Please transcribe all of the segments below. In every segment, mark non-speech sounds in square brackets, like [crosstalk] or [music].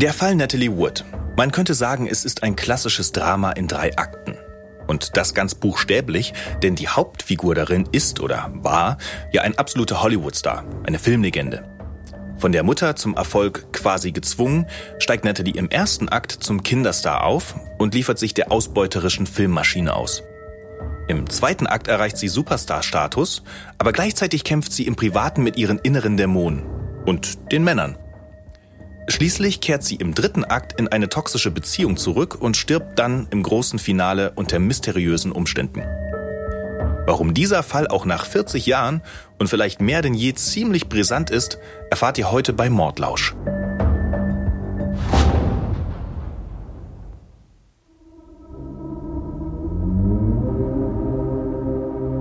Der Fall Natalie Wood. Man könnte sagen, es ist ein klassisches Drama in drei Akten. Und das ganz buchstäblich, denn die Hauptfigur darin ist oder war ja ein absoluter Hollywood-Star, eine Filmlegende. Von der Mutter zum Erfolg quasi gezwungen, steigt Natalie im ersten Akt zum Kinderstar auf und liefert sich der ausbeuterischen Filmmaschine aus. Im zweiten Akt erreicht sie Superstar-Status, aber gleichzeitig kämpft sie im Privaten mit ihren inneren Dämonen und den Männern. Schließlich kehrt sie im dritten Akt in eine toxische Beziehung zurück und stirbt dann im großen Finale unter mysteriösen Umständen. Warum dieser Fall auch nach 40 Jahren und vielleicht mehr denn je ziemlich brisant ist, erfahrt ihr heute bei Mordlausch.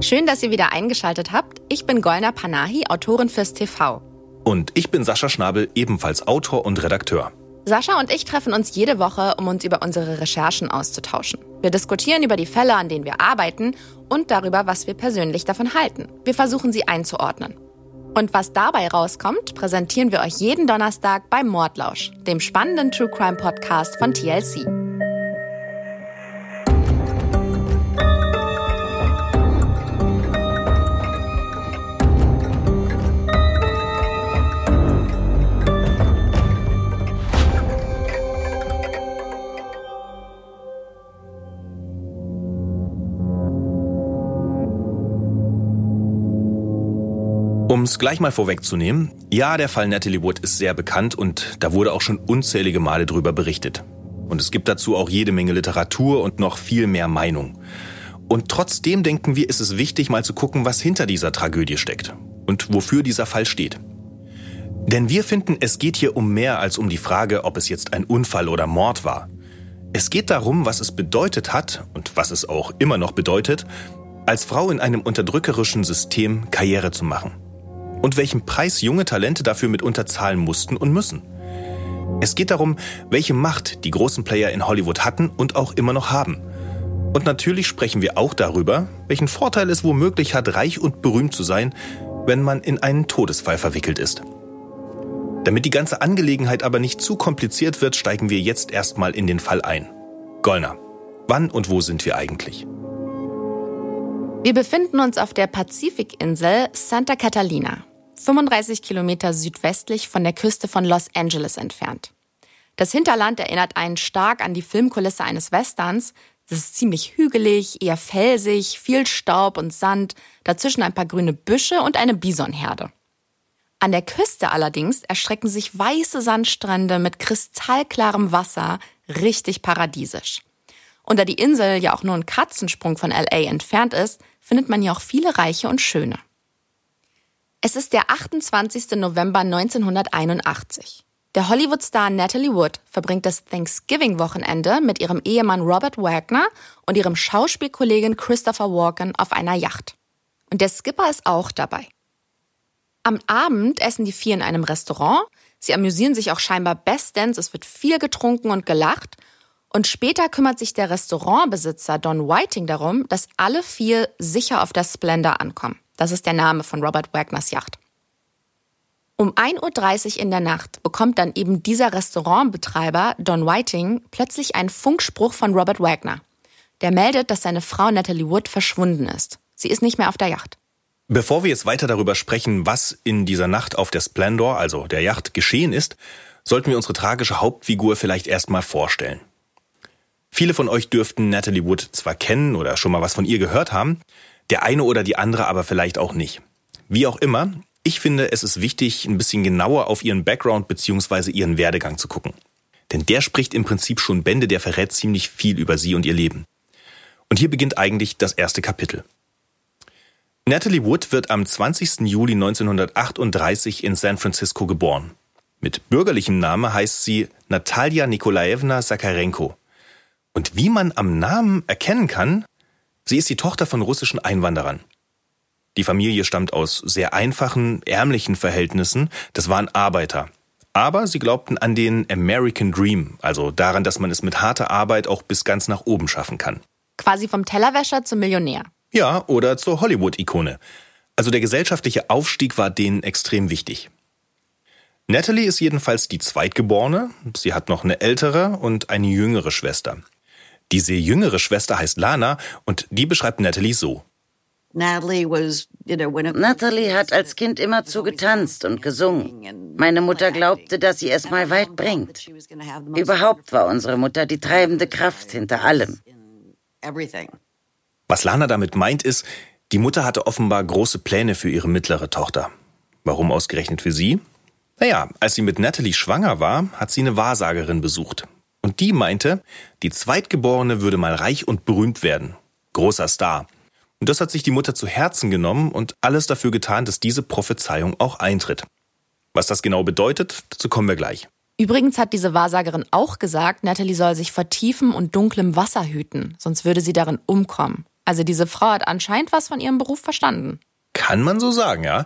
Schön, dass ihr wieder eingeschaltet habt. Ich bin Golna Panahi, Autorin fürs TV. Und ich bin Sascha Schnabel, ebenfalls Autor und Redakteur. Sascha und ich treffen uns jede Woche, um uns über unsere Recherchen auszutauschen. Wir diskutieren über die Fälle, an denen wir arbeiten und darüber, was wir persönlich davon halten. Wir versuchen sie einzuordnen. Und was dabei rauskommt, präsentieren wir euch jeden Donnerstag beim Mordlausch, dem spannenden True Crime Podcast von TLC. Um es gleich mal vorwegzunehmen, ja, der Fall Natalie Wood ist sehr bekannt und da wurde auch schon unzählige Male drüber berichtet. Und es gibt dazu auch jede Menge Literatur und noch viel mehr Meinung. Und trotzdem denken wir, ist es wichtig, mal zu gucken, was hinter dieser Tragödie steckt und wofür dieser Fall steht. Denn wir finden, es geht hier um mehr als um die Frage, ob es jetzt ein Unfall oder Mord war. Es geht darum, was es bedeutet hat und was es auch immer noch bedeutet, als Frau in einem unterdrückerischen System Karriere zu machen und welchen Preis junge Talente dafür mitunter zahlen mussten und müssen. Es geht darum, welche Macht die großen Player in Hollywood hatten und auch immer noch haben. Und natürlich sprechen wir auch darüber, welchen Vorteil es womöglich hat, reich und berühmt zu sein, wenn man in einen Todesfall verwickelt ist. Damit die ganze Angelegenheit aber nicht zu kompliziert wird, steigen wir jetzt erstmal in den Fall ein. Gollner, wann und wo sind wir eigentlich? Wir befinden uns auf der Pazifikinsel Santa Catalina. 35 Kilometer südwestlich von der Küste von Los Angeles entfernt. Das Hinterland erinnert einen stark an die Filmkulisse eines Westerns. Es ist ziemlich hügelig, eher felsig, viel Staub und Sand, dazwischen ein paar grüne Büsche und eine Bisonherde. An der Küste allerdings erstrecken sich weiße Sandstrände mit kristallklarem Wasser, richtig paradiesisch. Und da die Insel ja auch nur ein Katzensprung von LA entfernt ist, findet man hier auch viele Reiche und Schöne. Es ist der 28. November 1981. Der Hollywood-Star Natalie Wood verbringt das Thanksgiving-Wochenende mit ihrem Ehemann Robert Wagner und ihrem Schauspielkollegen Christopher Walken auf einer Yacht. Und der Skipper ist auch dabei. Am Abend essen die vier in einem Restaurant. Sie amüsieren sich auch scheinbar bestens. Es wird viel getrunken und gelacht. Und später kümmert sich der Restaurantbesitzer Don Whiting darum, dass alle vier sicher auf der Splendor ankommen. Das ist der Name von Robert Wagners Yacht. Um 1.30 Uhr in der Nacht bekommt dann eben dieser Restaurantbetreiber Don Whiting plötzlich einen Funkspruch von Robert Wagner. Der meldet, dass seine Frau Natalie Wood verschwunden ist. Sie ist nicht mehr auf der Yacht. Bevor wir jetzt weiter darüber sprechen, was in dieser Nacht auf der Splendor, also der Yacht, geschehen ist, sollten wir unsere tragische Hauptfigur vielleicht erstmal vorstellen. Viele von euch dürften Natalie Wood zwar kennen oder schon mal was von ihr gehört haben, der eine oder die andere aber vielleicht auch nicht. Wie auch immer, ich finde, es ist wichtig, ein bisschen genauer auf ihren Background bzw. ihren Werdegang zu gucken. Denn der spricht im Prinzip schon Bände, der verrät ziemlich viel über sie und ihr Leben. Und hier beginnt eigentlich das erste Kapitel. Natalie Wood wird am 20. Juli 1938 in San Francisco geboren. Mit bürgerlichem Namen heißt sie Natalia Nikolaevna Sakarenko. Und wie man am Namen erkennen kann, Sie ist die Tochter von russischen Einwanderern. Die Familie stammt aus sehr einfachen, ärmlichen Verhältnissen, das waren Arbeiter. Aber sie glaubten an den American Dream, also daran, dass man es mit harter Arbeit auch bis ganz nach oben schaffen kann. Quasi vom Tellerwäscher zum Millionär. Ja, oder zur Hollywood-Ikone. Also der gesellschaftliche Aufstieg war denen extrem wichtig. Natalie ist jedenfalls die Zweitgeborene. Sie hat noch eine ältere und eine jüngere Schwester. Diese jüngere Schwester heißt Lana und die beschreibt Natalie so. Natalie hat als Kind immer zu getanzt und gesungen. Meine Mutter glaubte, dass sie es mal weit bringt. Überhaupt war unsere Mutter die treibende Kraft hinter allem. Was Lana damit meint, ist, die Mutter hatte offenbar große Pläne für ihre mittlere Tochter. Warum ausgerechnet für sie? Naja, als sie mit Natalie schwanger war, hat sie eine Wahrsagerin besucht. Und die meinte, die Zweitgeborene würde mal reich und berühmt werden. Großer Star. Und das hat sich die Mutter zu Herzen genommen und alles dafür getan, dass diese Prophezeiung auch eintritt. Was das genau bedeutet, dazu kommen wir gleich. Übrigens hat diese Wahrsagerin auch gesagt, Natalie soll sich vor tiefem und dunklem Wasser hüten, sonst würde sie darin umkommen. Also diese Frau hat anscheinend was von ihrem Beruf verstanden. Kann man so sagen, ja.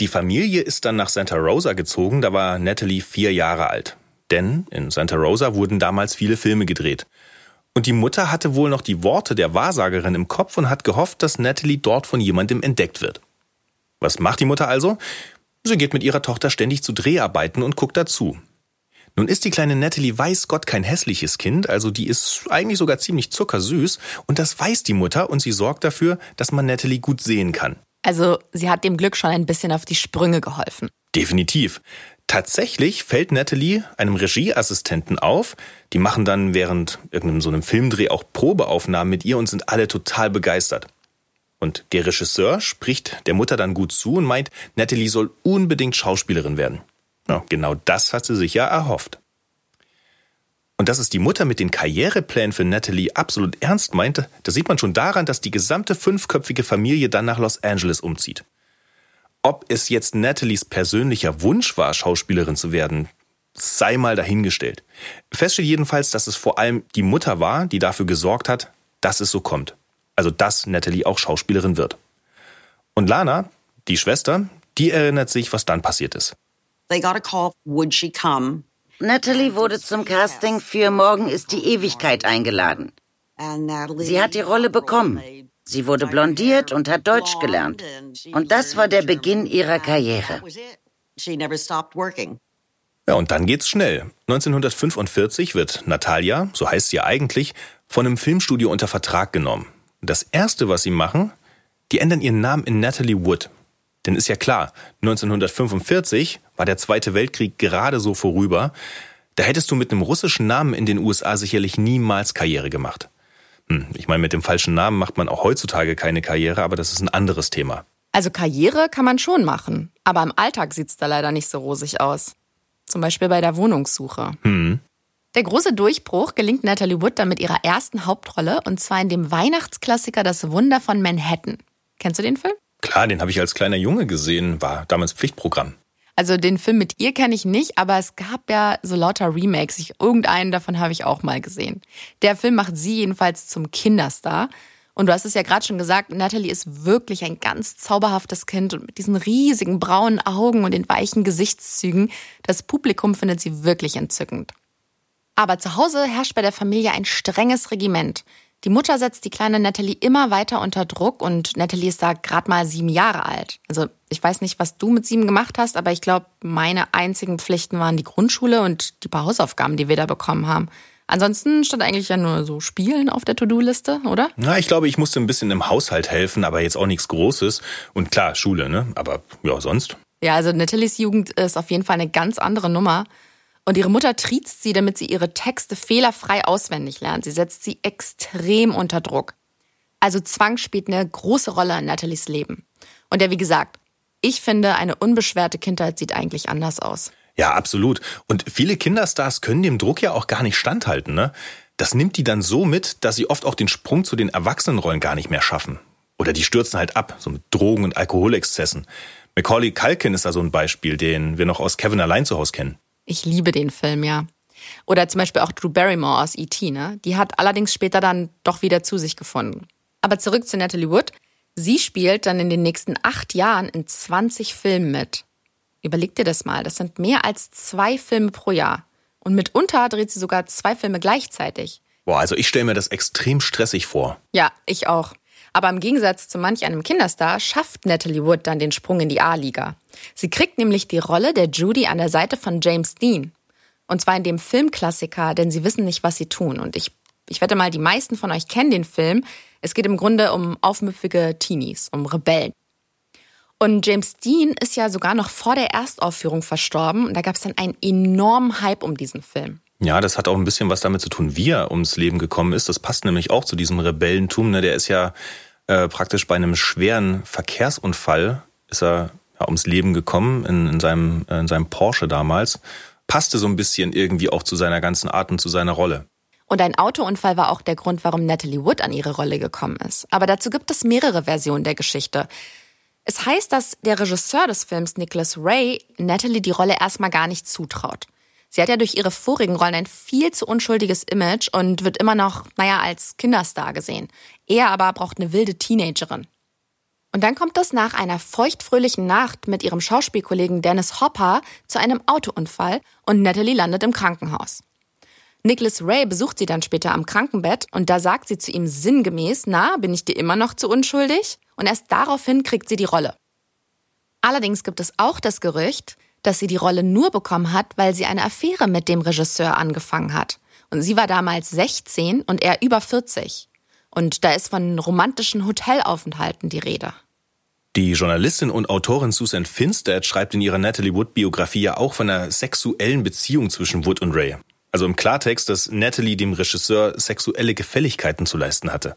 Die Familie ist dann nach Santa Rosa gezogen, da war Natalie vier Jahre alt. Denn in Santa Rosa wurden damals viele Filme gedreht. Und die Mutter hatte wohl noch die Worte der Wahrsagerin im Kopf und hat gehofft, dass Natalie dort von jemandem entdeckt wird. Was macht die Mutter also? Sie geht mit ihrer Tochter ständig zu Dreharbeiten und guckt dazu. Nun ist die kleine Natalie weiß Gott kein hässliches Kind, also die ist eigentlich sogar ziemlich zuckersüß und das weiß die Mutter und sie sorgt dafür, dass man Natalie gut sehen kann. Also sie hat dem Glück schon ein bisschen auf die Sprünge geholfen. Definitiv. Tatsächlich fällt Natalie einem Regieassistenten auf. Die machen dann während irgendeinem so einem Filmdreh auch Probeaufnahmen mit ihr und sind alle total begeistert. Und der Regisseur spricht der Mutter dann gut zu und meint, Natalie soll unbedingt Schauspielerin werden. Ja, genau das hat sie sich ja erhofft. Und dass es die Mutter mit den Karriereplänen für Natalie absolut ernst meinte, das sieht man schon daran, dass die gesamte fünfköpfige Familie dann nach Los Angeles umzieht. Ob es jetzt Natalies persönlicher Wunsch war, Schauspielerin zu werden, sei mal dahingestellt. Fest steht jedenfalls, dass es vor allem die Mutter war, die dafür gesorgt hat, dass es so kommt. Also dass Natalie auch Schauspielerin wird. Und Lana, die Schwester, die erinnert sich, was dann passiert ist. Natalie wurde zum Casting für Morgen ist die Ewigkeit eingeladen. Sie hat die Rolle bekommen. Sie wurde blondiert und hat Deutsch gelernt. Und das war der Beginn ihrer Karriere. Ja, und dann geht's schnell. 1945 wird Natalia, so heißt sie eigentlich, von einem Filmstudio unter Vertrag genommen. Das erste, was sie machen, die ändern ihren Namen in Natalie Wood. Denn ist ja klar, 1945 war der Zweite Weltkrieg gerade so vorüber. Da hättest du mit einem russischen Namen in den USA sicherlich niemals Karriere gemacht. Hm, ich meine, mit dem falschen Namen macht man auch heutzutage keine Karriere, aber das ist ein anderes Thema. Also Karriere kann man schon machen, aber im Alltag sieht es da leider nicht so rosig aus. Zum Beispiel bei der Wohnungssuche. Hm. Der große Durchbruch gelingt Natalie Wood dann mit ihrer ersten Hauptrolle und zwar in dem Weihnachtsklassiker Das Wunder von Manhattan. Kennst du den Film? Klar, den habe ich als kleiner Junge gesehen, war damals Pflichtprogramm. Also den Film mit ihr kenne ich nicht, aber es gab ja so lauter Remakes. Ich, irgendeinen davon habe ich auch mal gesehen. Der Film macht sie jedenfalls zum Kinderstar. Und du hast es ja gerade schon gesagt, Natalie ist wirklich ein ganz zauberhaftes Kind und mit diesen riesigen braunen Augen und den weichen Gesichtszügen. Das Publikum findet sie wirklich entzückend. Aber zu Hause herrscht bei der Familie ein strenges Regiment. Die Mutter setzt die kleine Natalie immer weiter unter Druck und Natalie ist da gerade mal sieben Jahre alt. Also ich weiß nicht, was du mit sieben gemacht hast, aber ich glaube, meine einzigen Pflichten waren die Grundschule und die paar Hausaufgaben, die wir da bekommen haben. Ansonsten stand eigentlich ja nur so Spielen auf der To-Do-Liste, oder? Na, ich glaube, ich musste ein bisschen im Haushalt helfen, aber jetzt auch nichts Großes. Und klar, Schule, ne? Aber ja, sonst. Ja, also Natalies Jugend ist auf jeden Fall eine ganz andere Nummer. Und ihre Mutter triezt sie, damit sie ihre Texte fehlerfrei auswendig lernt. Sie setzt sie extrem unter Druck. Also Zwang spielt eine große Rolle in Nathalies Leben. Und ja, wie gesagt, ich finde, eine unbeschwerte Kindheit sieht eigentlich anders aus. Ja, absolut. Und viele Kinderstars können dem Druck ja auch gar nicht standhalten, ne? Das nimmt die dann so mit, dass sie oft auch den Sprung zu den Erwachsenenrollen gar nicht mehr schaffen. Oder die stürzen halt ab, so mit Drogen und Alkoholexzessen. Macaulay Culkin ist da so ein Beispiel, den wir noch aus Kevin allein zu Hause kennen. Ich liebe den Film, ja. Oder zum Beispiel auch Drew Barrymore aus E.T., ne? Die hat allerdings später dann doch wieder zu sich gefunden. Aber zurück zu Natalie Wood. Sie spielt dann in den nächsten acht Jahren in 20 Filmen mit. Überleg dir das mal, das sind mehr als zwei Filme pro Jahr. Und mitunter dreht sie sogar zwei Filme gleichzeitig. Boah, also ich stelle mir das extrem stressig vor. Ja, ich auch. Aber im Gegensatz zu manch einem Kinderstar schafft Natalie Wood dann den Sprung in die A-Liga. Sie kriegt nämlich die Rolle der Judy an der Seite von James Dean. Und zwar in dem Filmklassiker, denn sie wissen nicht, was sie tun. Und ich, ich wette mal, die meisten von euch kennen den Film. Es geht im Grunde um aufmüpfige Teenies, um Rebellen. Und James Dean ist ja sogar noch vor der Erstaufführung verstorben. Und da gab es dann einen enormen Hype um diesen Film. Ja, das hat auch ein bisschen was damit zu tun, wie er ums Leben gekommen ist. Das passt nämlich auch zu diesem Rebellentum. Ne? Der ist ja äh, praktisch bei einem schweren Verkehrsunfall ist er ja, ums Leben gekommen in, in, seinem, in seinem Porsche damals. Passte so ein bisschen irgendwie auch zu seiner ganzen Art und zu seiner Rolle. Und ein Autounfall war auch der Grund, warum Natalie Wood an ihre Rolle gekommen ist. Aber dazu gibt es mehrere Versionen der Geschichte. Es heißt, dass der Regisseur des Films, Nicholas Ray, Natalie die Rolle erstmal gar nicht zutraut. Sie hat ja durch ihre vorigen Rollen ein viel zu unschuldiges Image und wird immer noch, naja, als Kinderstar gesehen. Er aber braucht eine wilde Teenagerin. Und dann kommt es nach einer feuchtfröhlichen Nacht mit ihrem Schauspielkollegen Dennis Hopper zu einem Autounfall und Natalie landet im Krankenhaus. Nicholas Ray besucht sie dann später am Krankenbett und da sagt sie zu ihm sinngemäß, na, bin ich dir immer noch zu unschuldig? Und erst daraufhin kriegt sie die Rolle. Allerdings gibt es auch das Gerücht, dass sie die Rolle nur bekommen hat, weil sie eine Affäre mit dem Regisseur angefangen hat. Und sie war damals 16 und er über 40. Und da ist von romantischen Hotelaufenthalten die Rede. Die Journalistin und Autorin Susan Finstead schreibt in ihrer Natalie Wood-Biografie ja auch von einer sexuellen Beziehung zwischen Wood und Ray. Also im Klartext, dass Natalie dem Regisseur sexuelle Gefälligkeiten zu leisten hatte.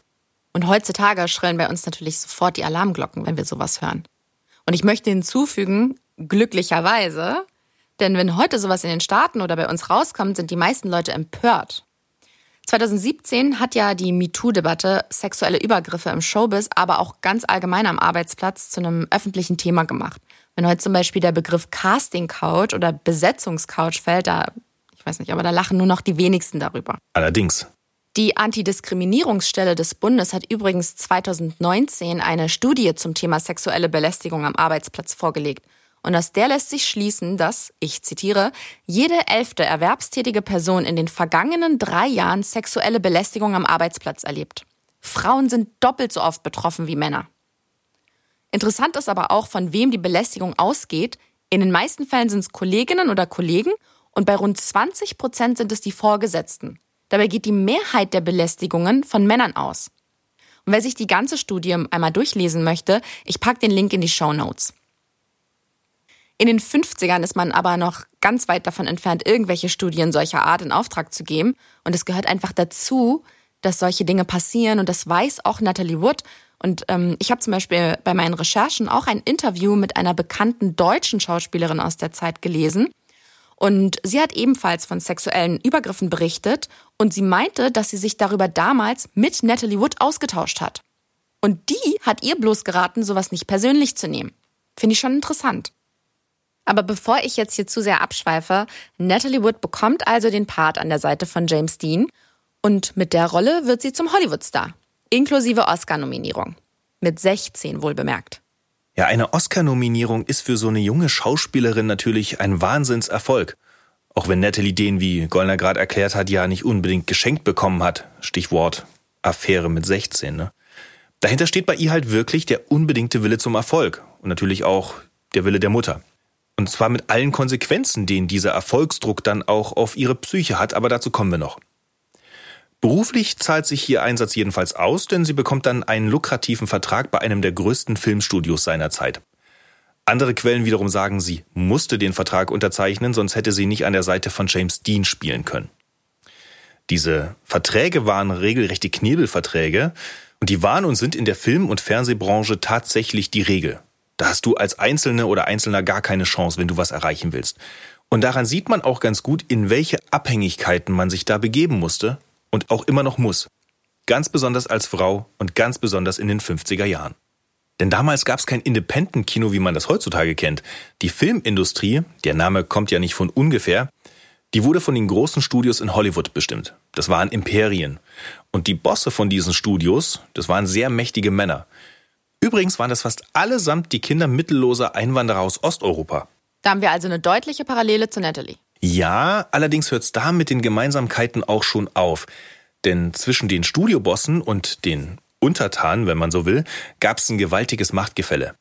Und heutzutage schrillen bei uns natürlich sofort die Alarmglocken, wenn wir sowas hören. Und ich möchte hinzufügen, glücklicherweise, denn wenn heute sowas in den Staaten oder bei uns rauskommt, sind die meisten Leute empört. 2017 hat ja die MeToo-Debatte sexuelle Übergriffe im Showbiz, aber auch ganz allgemein am Arbeitsplatz zu einem öffentlichen Thema gemacht. Wenn heute zum Beispiel der Begriff Casting Couch oder Besetzungscouch fällt, da, ich weiß nicht, aber da lachen nur noch die wenigsten darüber. Allerdings. Die Antidiskriminierungsstelle des Bundes hat übrigens 2019 eine Studie zum Thema sexuelle Belästigung am Arbeitsplatz vorgelegt. Und aus der lässt sich schließen, dass, ich zitiere, jede elfte erwerbstätige Person in den vergangenen drei Jahren sexuelle Belästigung am Arbeitsplatz erlebt. Frauen sind doppelt so oft betroffen wie Männer. Interessant ist aber auch, von wem die Belästigung ausgeht. In den meisten Fällen sind es Kolleginnen oder Kollegen und bei rund 20 Prozent sind es die Vorgesetzten. Dabei geht die Mehrheit der Belästigungen von Männern aus. Und wer sich die ganze Studie einmal durchlesen möchte, ich packe den Link in die Show Notes. In den 50ern ist man aber noch ganz weit davon entfernt, irgendwelche Studien solcher Art in Auftrag zu geben. Und es gehört einfach dazu, dass solche Dinge passieren. Und das weiß auch Natalie Wood. Und ähm, ich habe zum Beispiel bei meinen Recherchen auch ein Interview mit einer bekannten deutschen Schauspielerin aus der Zeit gelesen. Und sie hat ebenfalls von sexuellen Übergriffen berichtet und sie meinte, dass sie sich darüber damals mit Natalie Wood ausgetauscht hat. Und die hat ihr bloß geraten, sowas nicht persönlich zu nehmen. Finde ich schon interessant. Aber bevor ich jetzt hier zu sehr abschweife, Natalie Wood bekommt also den Part an der Seite von James Dean und mit der Rolle wird sie zum Hollywood-Star, inklusive Oscar-Nominierung. Mit 16 wohl bemerkt. Ja, eine Oscar-Nominierung ist für so eine junge Schauspielerin natürlich ein Wahnsinnserfolg. Auch wenn Natalie den, wie Gollner gerade erklärt hat, ja nicht unbedingt geschenkt bekommen hat. Stichwort Affäre mit 16. Ne? Dahinter steht bei ihr halt wirklich der unbedingte Wille zum Erfolg und natürlich auch der Wille der Mutter. Und zwar mit allen Konsequenzen, den dieser Erfolgsdruck dann auch auf ihre Psyche hat, aber dazu kommen wir noch. Beruflich zahlt sich ihr Einsatz jedenfalls aus, denn sie bekommt dann einen lukrativen Vertrag bei einem der größten Filmstudios seiner Zeit. Andere Quellen wiederum sagen, sie musste den Vertrag unterzeichnen, sonst hätte sie nicht an der Seite von James Dean spielen können. Diese Verträge waren regelrechte Knebelverträge und die waren und sind in der Film- und Fernsehbranche tatsächlich die Regel. Da hast du als Einzelne oder Einzelner gar keine Chance, wenn du was erreichen willst. Und daran sieht man auch ganz gut, in welche Abhängigkeiten man sich da begeben musste und auch immer noch muss. Ganz besonders als Frau und ganz besonders in den 50er Jahren. Denn damals gab es kein Independent-Kino, wie man das heutzutage kennt. Die Filmindustrie, der Name kommt ja nicht von ungefähr, die wurde von den großen Studios in Hollywood bestimmt. Das waren Imperien. Und die Bosse von diesen Studios, das waren sehr mächtige Männer. Übrigens waren das fast allesamt die Kinder mittelloser Einwanderer aus Osteuropa. Da haben wir also eine deutliche Parallele zu Natalie. Ja, allerdings hört es da mit den Gemeinsamkeiten auch schon auf. Denn zwischen den Studiobossen und den Untertanen, wenn man so will, gab es ein gewaltiges Machtgefälle.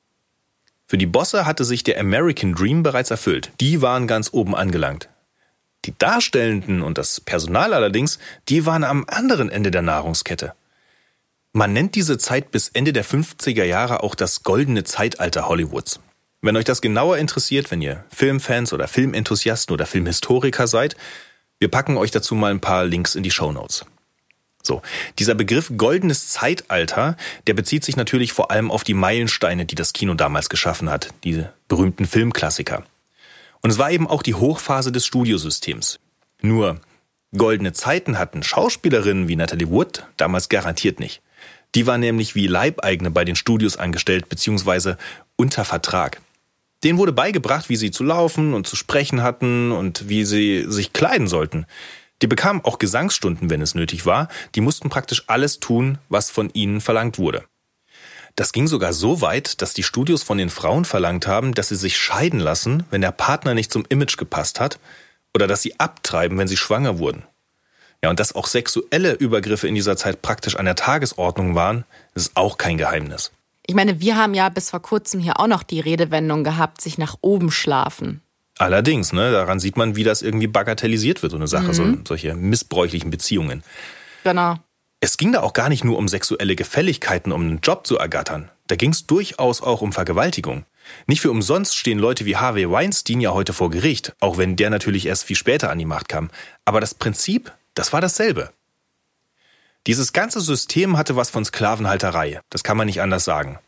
Für die Bosse hatte sich der American Dream bereits erfüllt. Die waren ganz oben angelangt. Die Darstellenden und das Personal allerdings, die waren am anderen Ende der Nahrungskette. Man nennt diese Zeit bis Ende der 50er Jahre auch das goldene Zeitalter Hollywoods. Wenn euch das genauer interessiert, wenn ihr Filmfans oder Filmenthusiasten oder Filmhistoriker seid, wir packen euch dazu mal ein paar Links in die Show Notes. So, dieser Begriff goldenes Zeitalter, der bezieht sich natürlich vor allem auf die Meilensteine, die das Kino damals geschaffen hat, diese berühmten Filmklassiker. Und es war eben auch die Hochphase des Studiosystems. Nur goldene Zeiten hatten Schauspielerinnen wie Natalie Wood damals garantiert nicht. Die war nämlich wie Leibeigene bei den Studios angestellt bzw. unter Vertrag. Denen wurde beigebracht, wie sie zu laufen und zu sprechen hatten und wie sie sich kleiden sollten. Die bekamen auch Gesangsstunden, wenn es nötig war. Die mussten praktisch alles tun, was von ihnen verlangt wurde. Das ging sogar so weit, dass die Studios von den Frauen verlangt haben, dass sie sich scheiden lassen, wenn der Partner nicht zum Image gepasst hat, oder dass sie abtreiben, wenn sie schwanger wurden. Ja, und dass auch sexuelle Übergriffe in dieser Zeit praktisch an der Tagesordnung waren, ist auch kein Geheimnis. Ich meine, wir haben ja bis vor kurzem hier auch noch die Redewendung gehabt, sich nach oben schlafen. Allerdings, ne, daran sieht man, wie das irgendwie bagatellisiert wird, so eine Sache, mhm. so, solche missbräuchlichen Beziehungen. Genau. Es ging da auch gar nicht nur um sexuelle Gefälligkeiten, um einen Job zu ergattern. Da ging es durchaus auch um Vergewaltigung. Nicht für umsonst stehen Leute wie Harvey Weinstein ja heute vor Gericht, auch wenn der natürlich erst viel später an die Macht kam. Aber das Prinzip, das war dasselbe. Dieses ganze System hatte was von Sklavenhalterei. Das kann man nicht anders sagen.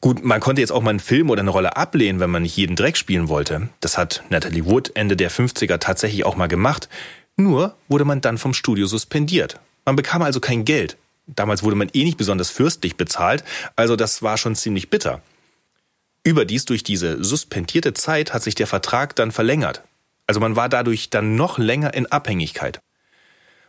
Gut, man konnte jetzt auch mal einen Film oder eine Rolle ablehnen, wenn man nicht jeden Dreck spielen wollte. Das hat Natalie Wood Ende der 50er tatsächlich auch mal gemacht. Nur wurde man dann vom Studio suspendiert. Man bekam also kein Geld. Damals wurde man eh nicht besonders fürstlich bezahlt, also das war schon ziemlich bitter. Überdies durch diese suspendierte Zeit hat sich der Vertrag dann verlängert. Also man war dadurch dann noch länger in Abhängigkeit.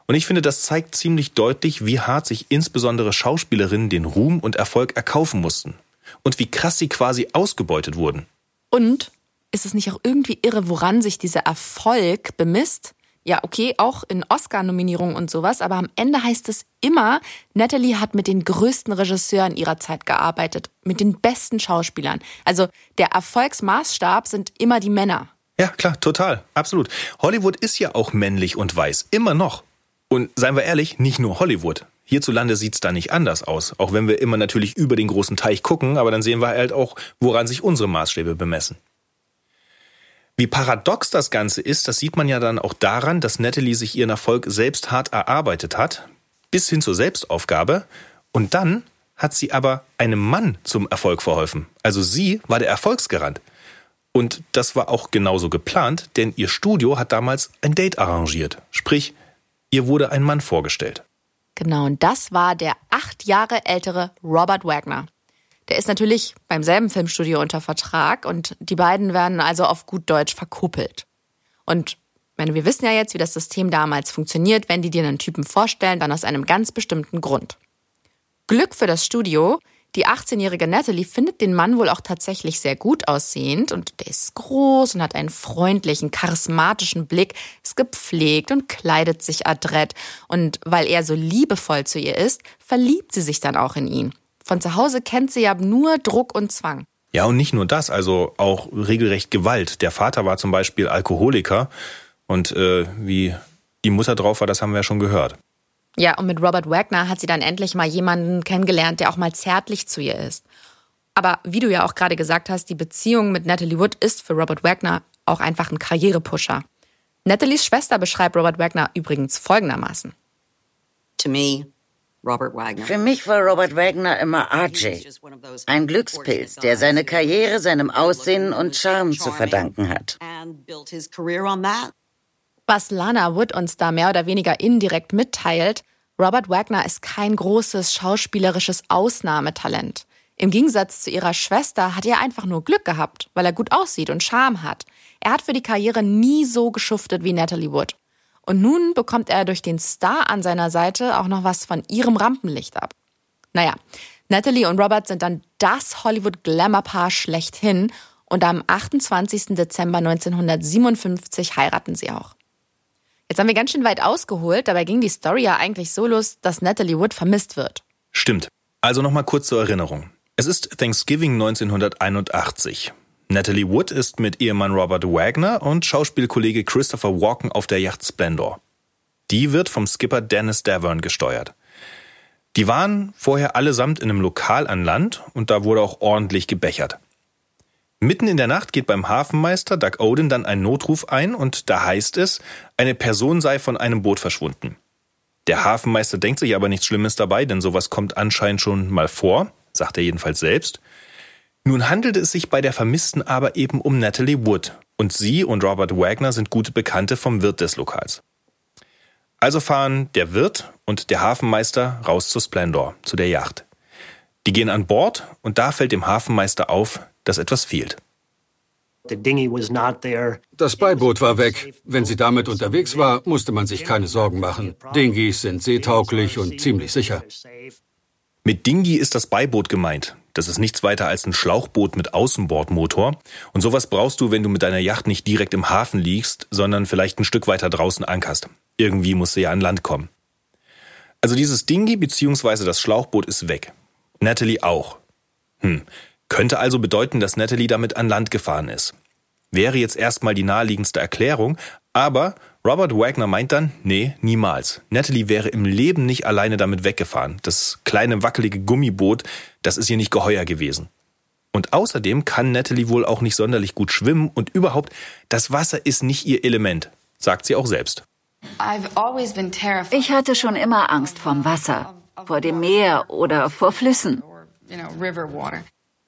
Und ich finde, das zeigt ziemlich deutlich, wie hart sich insbesondere Schauspielerinnen den Ruhm und Erfolg erkaufen mussten. Und wie krass sie quasi ausgebeutet wurden. Und ist es nicht auch irgendwie irre, woran sich dieser Erfolg bemisst? Ja, okay, auch in Oscar-Nominierungen und sowas, aber am Ende heißt es immer, Natalie hat mit den größten Regisseuren ihrer Zeit gearbeitet, mit den besten Schauspielern. Also der Erfolgsmaßstab sind immer die Männer. Ja, klar, total, absolut. Hollywood ist ja auch männlich und weiß, immer noch. Und seien wir ehrlich, nicht nur Hollywood. Hierzulande sieht's da nicht anders aus, auch wenn wir immer natürlich über den großen Teich gucken, aber dann sehen wir halt auch, woran sich unsere Maßstäbe bemessen. Wie paradox das Ganze ist, das sieht man ja dann auch daran, dass Natalie sich ihren Erfolg selbst hart erarbeitet hat, bis hin zur Selbstaufgabe, und dann hat sie aber einem Mann zum Erfolg verholfen. Also sie war der Erfolgsgarant. Und das war auch genauso geplant, denn ihr Studio hat damals ein Date arrangiert. Sprich, ihr wurde ein Mann vorgestellt. Genau, und das war der acht Jahre ältere Robert Wagner. Der ist natürlich beim selben Filmstudio unter Vertrag und die beiden werden also auf gut Deutsch verkuppelt. Und meine, wir wissen ja jetzt, wie das System damals funktioniert, wenn die dir einen Typen vorstellen, dann aus einem ganz bestimmten Grund. Glück für das Studio, die 18-jährige Natalie findet den Mann wohl auch tatsächlich sehr gut aussehend und der ist groß und hat einen freundlichen, charismatischen Blick, ist gepflegt und kleidet sich adrett. Und weil er so liebevoll zu ihr ist, verliebt sie sich dann auch in ihn. Von zu Hause kennt sie ja nur Druck und Zwang. Ja, und nicht nur das, also auch regelrecht Gewalt. Der Vater war zum Beispiel Alkoholiker und äh, wie die Mutter drauf war, das haben wir ja schon gehört. Ja, und mit Robert Wagner hat sie dann endlich mal jemanden kennengelernt, der auch mal zärtlich zu ihr ist. Aber wie du ja auch gerade gesagt hast, die Beziehung mit Natalie Wood ist für Robert Wagner auch einfach ein Karrierepusher. Natalies Schwester beschreibt Robert Wagner übrigens folgendermaßen. To me, für mich war Robert Wagner immer RJ, ein Glückspilz, der seine Karriere seinem Aussehen und Charme zu verdanken hat. Was Lana Wood uns da mehr oder weniger indirekt mitteilt, Robert Wagner ist kein großes schauspielerisches Ausnahmetalent. Im Gegensatz zu ihrer Schwester hat er einfach nur Glück gehabt, weil er gut aussieht und Charme hat. Er hat für die Karriere nie so geschuftet wie Natalie Wood. Und nun bekommt er durch den Star an seiner Seite auch noch was von ihrem Rampenlicht ab. Naja, Natalie und Robert sind dann das Hollywood-Glamour-Paar schlechthin und am 28. Dezember 1957 heiraten sie auch. Jetzt haben wir ganz schön weit ausgeholt, dabei ging die Story ja eigentlich so los, dass Natalie Wood vermisst wird. Stimmt. Also nochmal kurz zur Erinnerung. Es ist Thanksgiving 1981. Natalie Wood ist mit Ehemann Robert Wagner und Schauspielkollege Christopher Walken auf der Yacht Splendor. Die wird vom Skipper Dennis Davern gesteuert. Die waren vorher allesamt in einem Lokal an Land und da wurde auch ordentlich gebechert. Mitten in der Nacht geht beim Hafenmeister Doug Oden dann ein Notruf ein und da heißt es, eine Person sei von einem Boot verschwunden. Der Hafenmeister denkt sich aber nichts Schlimmes dabei, denn sowas kommt anscheinend schon mal vor, sagt er jedenfalls selbst. Nun handelt es sich bei der Vermissten aber eben um Natalie Wood und sie und Robert Wagner sind gute Bekannte vom Wirt des Lokals. Also fahren der Wirt und der Hafenmeister raus zur Splendor, zu der Yacht. Die gehen an Bord und da fällt dem Hafenmeister auf, dass etwas fehlt. Das Beiboot war weg. Wenn sie damit unterwegs war, musste man sich keine Sorgen machen. Dinghies sind seetauglich und ziemlich sicher. Mit Dinghy ist das Beiboot gemeint. Das ist nichts weiter als ein Schlauchboot mit Außenbordmotor. Und sowas brauchst du, wenn du mit deiner Yacht nicht direkt im Hafen liegst, sondern vielleicht ein Stück weiter draußen ankerst. Irgendwie musst du ja an Land kommen. Also dieses Dinghy bzw. das Schlauchboot ist weg. Natalie auch. Hm, könnte also bedeuten, dass Natalie damit an Land gefahren ist. Wäre jetzt erstmal die naheliegendste Erklärung, aber Robert Wagner meint dann, nee, niemals. Natalie wäre im Leben nicht alleine damit weggefahren. Das kleine wackelige Gummiboot, das ist ihr nicht geheuer gewesen. Und außerdem kann Natalie wohl auch nicht sonderlich gut schwimmen und überhaupt, das Wasser ist nicht ihr Element, sagt sie auch selbst. Ich hatte schon immer Angst vorm Wasser, vor dem Meer oder vor Flüssen.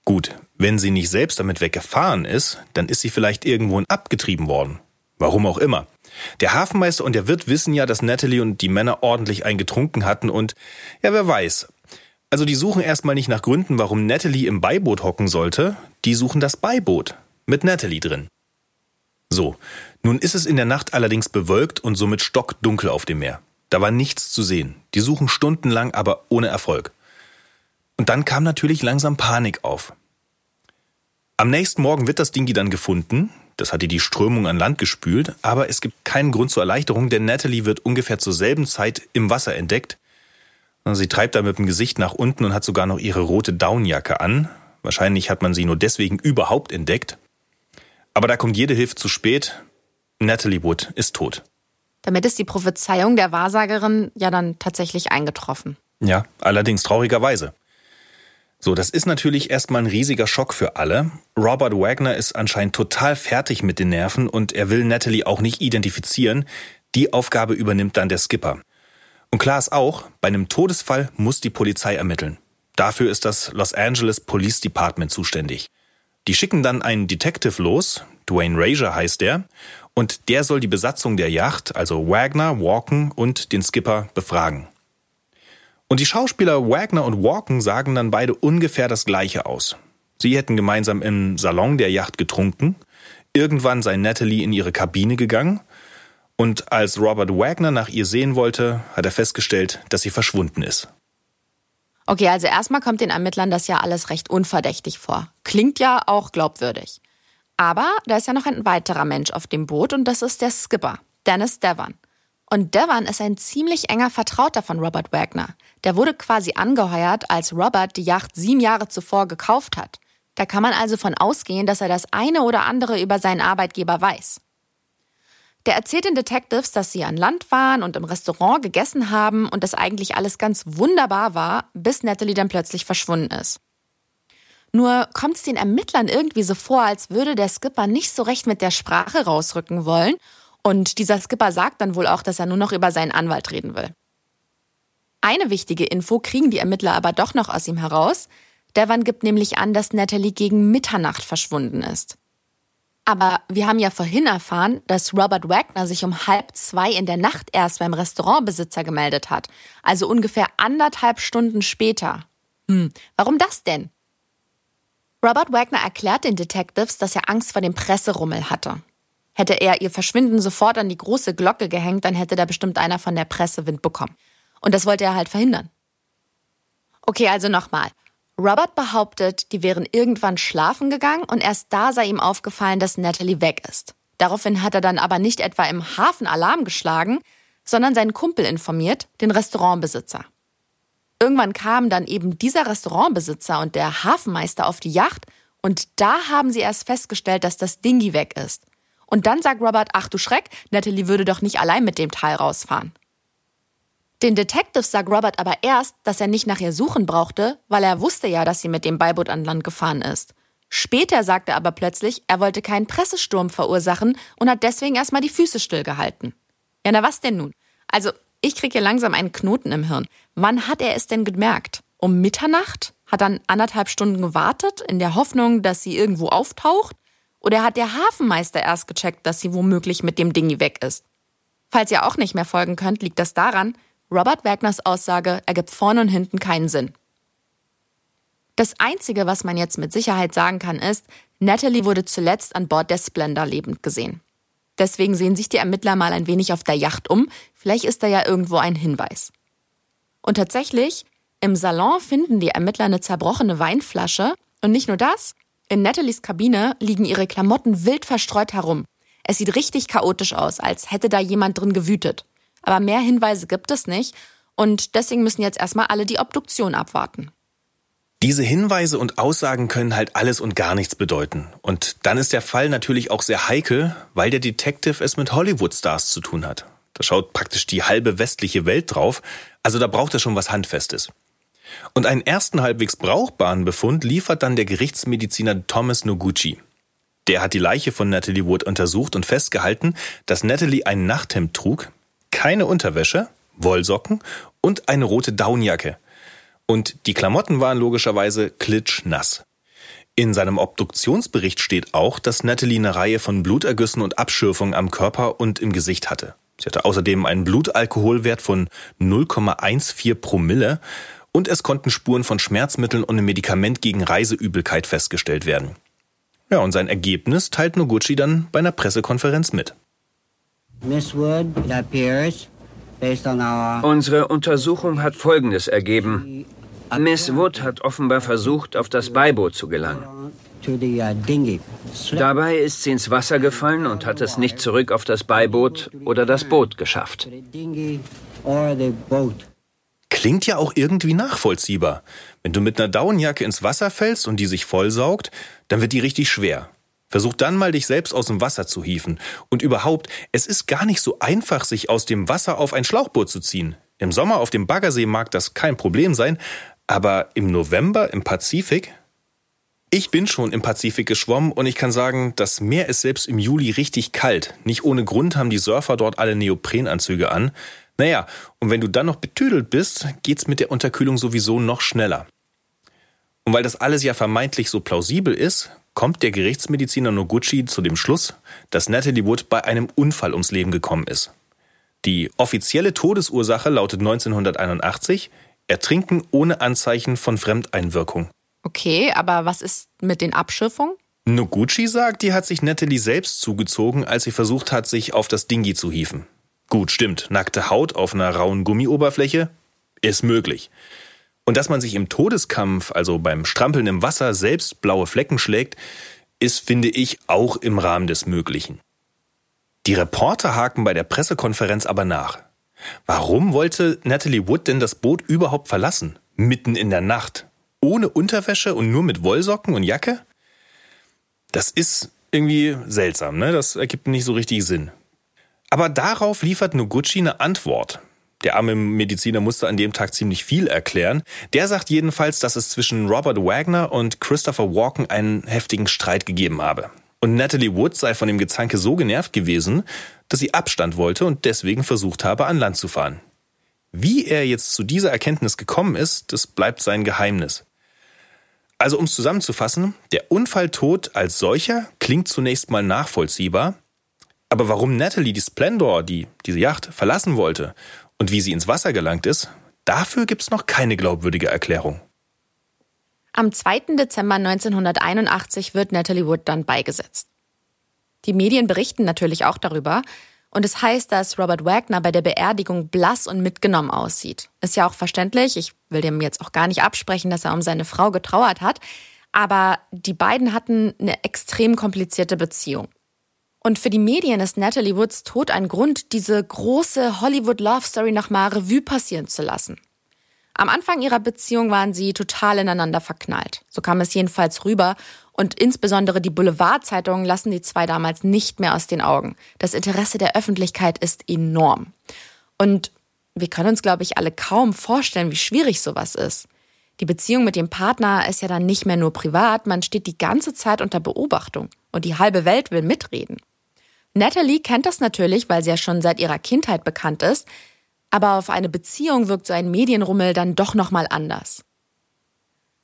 Gut, wenn sie nicht selbst damit weggefahren ist, dann ist sie vielleicht irgendwohin abgetrieben worden. Warum auch immer. Der Hafenmeister und der Wirt wissen ja, dass Natalie und die Männer ordentlich eingetrunken hatten und ja, wer weiß. Also die suchen erstmal nicht nach Gründen, warum Natalie im Beiboot hocken sollte, die suchen das Beiboot mit Natalie drin. So, nun ist es in der Nacht allerdings bewölkt und somit stockdunkel auf dem Meer. Da war nichts zu sehen. Die suchen stundenlang, aber ohne Erfolg. Und dann kam natürlich langsam Panik auf. Am nächsten Morgen wird das Dingi dann gefunden. Das hatte die Strömung an Land gespült, aber es gibt keinen Grund zur Erleichterung, denn Natalie wird ungefähr zur selben Zeit im Wasser entdeckt. Sie treibt da mit dem Gesicht nach unten und hat sogar noch ihre rote Daunenjacke an. Wahrscheinlich hat man sie nur deswegen überhaupt entdeckt. Aber da kommt jede Hilfe zu spät. Natalie Wood ist tot. Damit ist die Prophezeiung der Wahrsagerin ja dann tatsächlich eingetroffen. Ja, allerdings traurigerweise. So, das ist natürlich erstmal ein riesiger Schock für alle. Robert Wagner ist anscheinend total fertig mit den Nerven und er will Natalie auch nicht identifizieren. Die Aufgabe übernimmt dann der Skipper. Und klar ist auch, bei einem Todesfall muss die Polizei ermitteln. Dafür ist das Los Angeles Police Department zuständig. Die schicken dann einen Detective los, Dwayne Rager heißt der, und der soll die Besatzung der Yacht, also Wagner, Walken und den Skipper befragen. Und die Schauspieler Wagner und Walken sagen dann beide ungefähr das Gleiche aus. Sie hätten gemeinsam im Salon der Yacht getrunken. Irgendwann sei Natalie in ihre Kabine gegangen. Und als Robert Wagner nach ihr sehen wollte, hat er festgestellt, dass sie verschwunden ist. Okay, also erstmal kommt den Ermittlern das ja alles recht unverdächtig vor. Klingt ja auch glaubwürdig. Aber da ist ja noch ein weiterer Mensch auf dem Boot und das ist der Skipper, Dennis Devon. Und Devon ist ein ziemlich enger Vertrauter von Robert Wagner. Der wurde quasi angeheuert, als Robert die Yacht sieben Jahre zuvor gekauft hat. Da kann man also von ausgehen, dass er das eine oder andere über seinen Arbeitgeber weiß. Der erzählt den Detectives, dass sie an Land waren und im Restaurant gegessen haben und dass eigentlich alles ganz wunderbar war, bis Natalie dann plötzlich verschwunden ist. Nur kommt es den Ermittlern irgendwie so vor, als würde der Skipper nicht so recht mit der Sprache rausrücken wollen und dieser Skipper sagt dann wohl auch, dass er nur noch über seinen Anwalt reden will. Eine wichtige Info kriegen die Ermittler aber doch noch aus ihm heraus. Devon gibt nämlich an, dass Natalie gegen Mitternacht verschwunden ist. Aber wir haben ja vorhin erfahren, dass Robert Wagner sich um halb zwei in der Nacht erst beim Restaurantbesitzer gemeldet hat. Also ungefähr anderthalb Stunden später. Hm, warum das denn? Robert Wagner erklärt den Detectives, dass er Angst vor dem Presserummel hatte. Hätte er ihr Verschwinden sofort an die große Glocke gehängt, dann hätte da bestimmt einer von der Presse Wind bekommen. Und das wollte er halt verhindern. Okay, also nochmal. Robert behauptet, die wären irgendwann schlafen gegangen und erst da sei ihm aufgefallen, dass Natalie weg ist. Daraufhin hat er dann aber nicht etwa im Hafen Alarm geschlagen, sondern seinen Kumpel informiert, den Restaurantbesitzer. Irgendwann kamen dann eben dieser Restaurantbesitzer und der Hafenmeister auf die Yacht und da haben sie erst festgestellt, dass das Dingi weg ist. Und dann sagt Robert, ach du Schreck, Natalie würde doch nicht allein mit dem Teil rausfahren. Den Detectives sagt Robert aber erst, dass er nicht nach ihr suchen brauchte, weil er wusste ja, dass sie mit dem Beiboot an Land gefahren ist. Später sagt er aber plötzlich, er wollte keinen Pressesturm verursachen und hat deswegen erstmal die Füße stillgehalten. Ja, na was denn nun? Also, ich kriege hier langsam einen Knoten im Hirn. Wann hat er es denn gemerkt? Um Mitternacht? Hat dann anderthalb Stunden gewartet, in der Hoffnung, dass sie irgendwo auftaucht? Oder hat der Hafenmeister erst gecheckt, dass sie womöglich mit dem Dingi weg ist? Falls ihr auch nicht mehr folgen könnt, liegt das daran, Robert Wagners Aussage ergibt vorne und hinten keinen Sinn. Das Einzige, was man jetzt mit Sicherheit sagen kann, ist, Natalie wurde zuletzt an Bord der Splendor lebend gesehen. Deswegen sehen sich die Ermittler mal ein wenig auf der Yacht um. Vielleicht ist da ja irgendwo ein Hinweis. Und tatsächlich, im Salon finden die Ermittler eine zerbrochene Weinflasche. Und nicht nur das, in Natalies Kabine liegen ihre Klamotten wild verstreut herum. Es sieht richtig chaotisch aus, als hätte da jemand drin gewütet. Aber mehr Hinweise gibt es nicht. Und deswegen müssen jetzt erstmal alle die Obduktion abwarten. Diese Hinweise und Aussagen können halt alles und gar nichts bedeuten. Und dann ist der Fall natürlich auch sehr heikel, weil der Detective es mit Hollywood-Stars zu tun hat. Da schaut praktisch die halbe westliche Welt drauf. Also da braucht er schon was Handfestes. Und einen ersten halbwegs brauchbaren Befund liefert dann der Gerichtsmediziner Thomas Noguchi. Der hat die Leiche von Natalie Wood untersucht und festgehalten, dass Natalie ein Nachthemd trug, keine Unterwäsche, Wollsocken und eine rote Daunjacke. Und die Klamotten waren logischerweise klitschnass. In seinem Obduktionsbericht steht auch, dass Natalie eine Reihe von Blutergüssen und Abschürfungen am Körper und im Gesicht hatte. Sie hatte außerdem einen Blutalkoholwert von 0,14 Promille und es konnten Spuren von Schmerzmitteln und einem Medikament gegen Reiseübelkeit festgestellt werden. Ja, und sein Ergebnis teilt Noguchi dann bei einer Pressekonferenz mit. Miss Wood, it appears, based on our Unsere Untersuchung hat Folgendes ergeben. Miss Wood hat offenbar versucht, auf das Beiboot zu gelangen. uh. Dabei ist sie ins Wasser gefallen und hat es nicht zurück auf das Beiboot oder das Boot geschafft. Klingt ja auch irgendwie nachvollziehbar. Wenn du mit einer Daunenjacke ins Wasser fällst und die sich vollsaugt, dann wird die richtig schwer. Versuch dann mal, dich selbst aus dem Wasser zu hieven. Und überhaupt, es ist gar nicht so einfach, sich aus dem Wasser auf ein Schlauchboot zu ziehen. Im Sommer auf dem Baggersee mag das kein Problem sein, aber im November im Pazifik? Ich bin schon im Pazifik geschwommen und ich kann sagen, das Meer ist selbst im Juli richtig kalt. Nicht ohne Grund haben die Surfer dort alle Neoprenanzüge an. Naja, und wenn du dann noch betüdelt bist, geht's mit der Unterkühlung sowieso noch schneller. Und weil das alles ja vermeintlich so plausibel ist, kommt der Gerichtsmediziner Noguchi zu dem Schluss, dass Natalie Wood bei einem Unfall ums Leben gekommen ist. Die offizielle Todesursache lautet 1981 Ertrinken ohne Anzeichen von Fremdeinwirkung. Okay, aber was ist mit den Abschürfungen? Noguchi sagt, die hat sich Natalie selbst zugezogen, als sie versucht hat, sich auf das Dingi zu hieven. Gut, stimmt, nackte Haut auf einer rauen Gummioberfläche ist möglich. Und dass man sich im Todeskampf, also beim Strampeln im Wasser, selbst blaue Flecken schlägt, ist, finde ich, auch im Rahmen des Möglichen. Die Reporter haken bei der Pressekonferenz aber nach. Warum wollte Natalie Wood denn das Boot überhaupt verlassen? Mitten in der Nacht? Ohne Unterwäsche und nur mit Wollsocken und Jacke? Das ist irgendwie seltsam, ne? Das ergibt nicht so richtig Sinn. Aber darauf liefert Noguchi eine Antwort. Der arme Mediziner musste an dem Tag ziemlich viel erklären. Der sagt jedenfalls, dass es zwischen Robert Wagner und Christopher Walken einen heftigen Streit gegeben habe. Und Natalie Wood sei von dem Gezanke so genervt gewesen, dass sie Abstand wollte und deswegen versucht habe, an Land zu fahren. Wie er jetzt zu dieser Erkenntnis gekommen ist, das bleibt sein Geheimnis. Also um es zusammenzufassen, der Unfalltod als solcher klingt zunächst mal nachvollziehbar, aber warum Natalie die Splendor, die diese Yacht, verlassen wollte und wie sie ins Wasser gelangt ist, dafür gibt's noch keine glaubwürdige Erklärung. Am 2. Dezember 1981 wird Natalie Wood dann beigesetzt. Die Medien berichten natürlich auch darüber. Und es heißt, dass Robert Wagner bei der Beerdigung blass und mitgenommen aussieht. Ist ja auch verständlich. Ich will dem jetzt auch gar nicht absprechen, dass er um seine Frau getrauert hat. Aber die beiden hatten eine extrem komplizierte Beziehung. Und für die Medien ist Natalie Woods Tod ein Grund, diese große Hollywood Love Story nochmal Revue passieren zu lassen. Am Anfang ihrer Beziehung waren sie total ineinander verknallt. So kam es jedenfalls rüber. Und insbesondere die Boulevardzeitungen lassen die zwei damals nicht mehr aus den Augen. Das Interesse der Öffentlichkeit ist enorm. Und wir können uns, glaube ich, alle kaum vorstellen, wie schwierig sowas ist. Die Beziehung mit dem Partner ist ja dann nicht mehr nur privat, man steht die ganze Zeit unter Beobachtung und die halbe Welt will mitreden. Natalie kennt das natürlich, weil sie ja schon seit ihrer Kindheit bekannt ist, aber auf eine Beziehung wirkt so ein Medienrummel dann doch nochmal anders.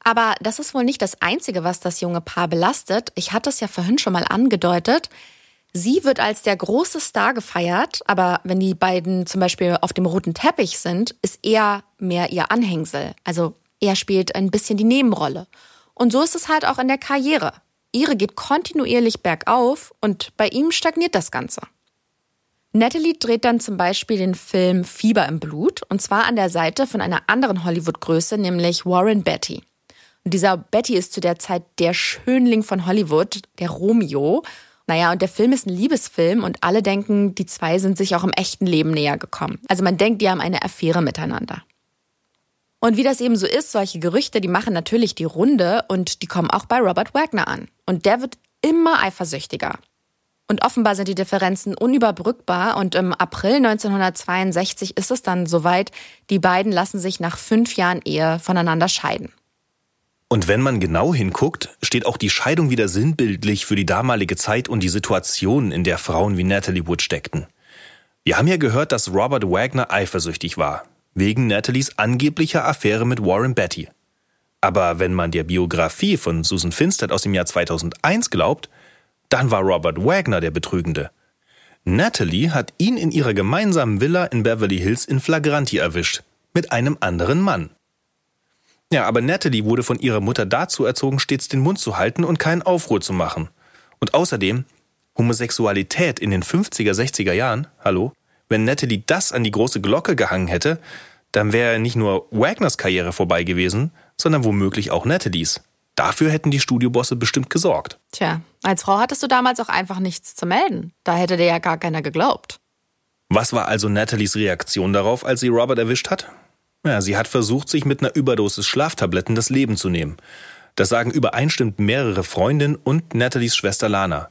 Aber das ist wohl nicht das Einzige, was das junge Paar belastet. Ich hatte es ja vorhin schon mal angedeutet. Sie wird als der große Star gefeiert, aber wenn die beiden zum Beispiel auf dem roten Teppich sind, ist er mehr ihr Anhängsel. Also er spielt ein bisschen die Nebenrolle. Und so ist es halt auch in der Karriere. Ihre geht kontinuierlich bergauf und bei ihm stagniert das Ganze. Natalie dreht dann zum Beispiel den Film Fieber im Blut und zwar an der Seite von einer anderen Hollywood-Größe, nämlich Warren Betty. Und dieser Betty ist zu der Zeit der Schönling von Hollywood, der Romeo. Naja, und der Film ist ein Liebesfilm und alle denken, die zwei sind sich auch im echten Leben näher gekommen. Also man denkt, die haben eine Affäre miteinander. Und wie das eben so ist, solche Gerüchte, die machen natürlich die Runde und die kommen auch bei Robert Wagner an. Und der wird immer eifersüchtiger. Und offenbar sind die Differenzen unüberbrückbar und im April 1962 ist es dann soweit, die beiden lassen sich nach fünf Jahren Ehe voneinander scheiden. Und wenn man genau hinguckt, steht auch die Scheidung wieder sinnbildlich für die damalige Zeit und die Situation, in der Frauen wie Natalie Wood steckten. Wir haben ja gehört, dass Robert Wagner eifersüchtig war, wegen Natalies angeblicher Affäre mit Warren Betty. Aber wenn man der Biografie von Susan Finstead aus dem Jahr 2001 glaubt, dann war Robert Wagner der Betrügende. Natalie hat ihn in ihrer gemeinsamen Villa in Beverly Hills in Flagranti erwischt, mit einem anderen Mann. Ja, aber Natalie wurde von ihrer Mutter dazu erzogen, stets den Mund zu halten und keinen Aufruhr zu machen. Und außerdem, Homosexualität in den 50er, 60er Jahren, hallo? Wenn Natalie das an die große Glocke gehangen hätte, dann wäre nicht nur Wagners Karriere vorbei gewesen, sondern womöglich auch Natalies. Dafür hätten die Studiobosse bestimmt gesorgt. Tja, als Frau hattest du damals auch einfach nichts zu melden. Da hätte dir ja gar keiner geglaubt. Was war also Natalies Reaktion darauf, als sie Robert erwischt hat? Ja, sie hat versucht, sich mit einer Überdosis Schlaftabletten das Leben zu nehmen. Das sagen übereinstimmend mehrere Freundinnen und Nathalies Schwester Lana.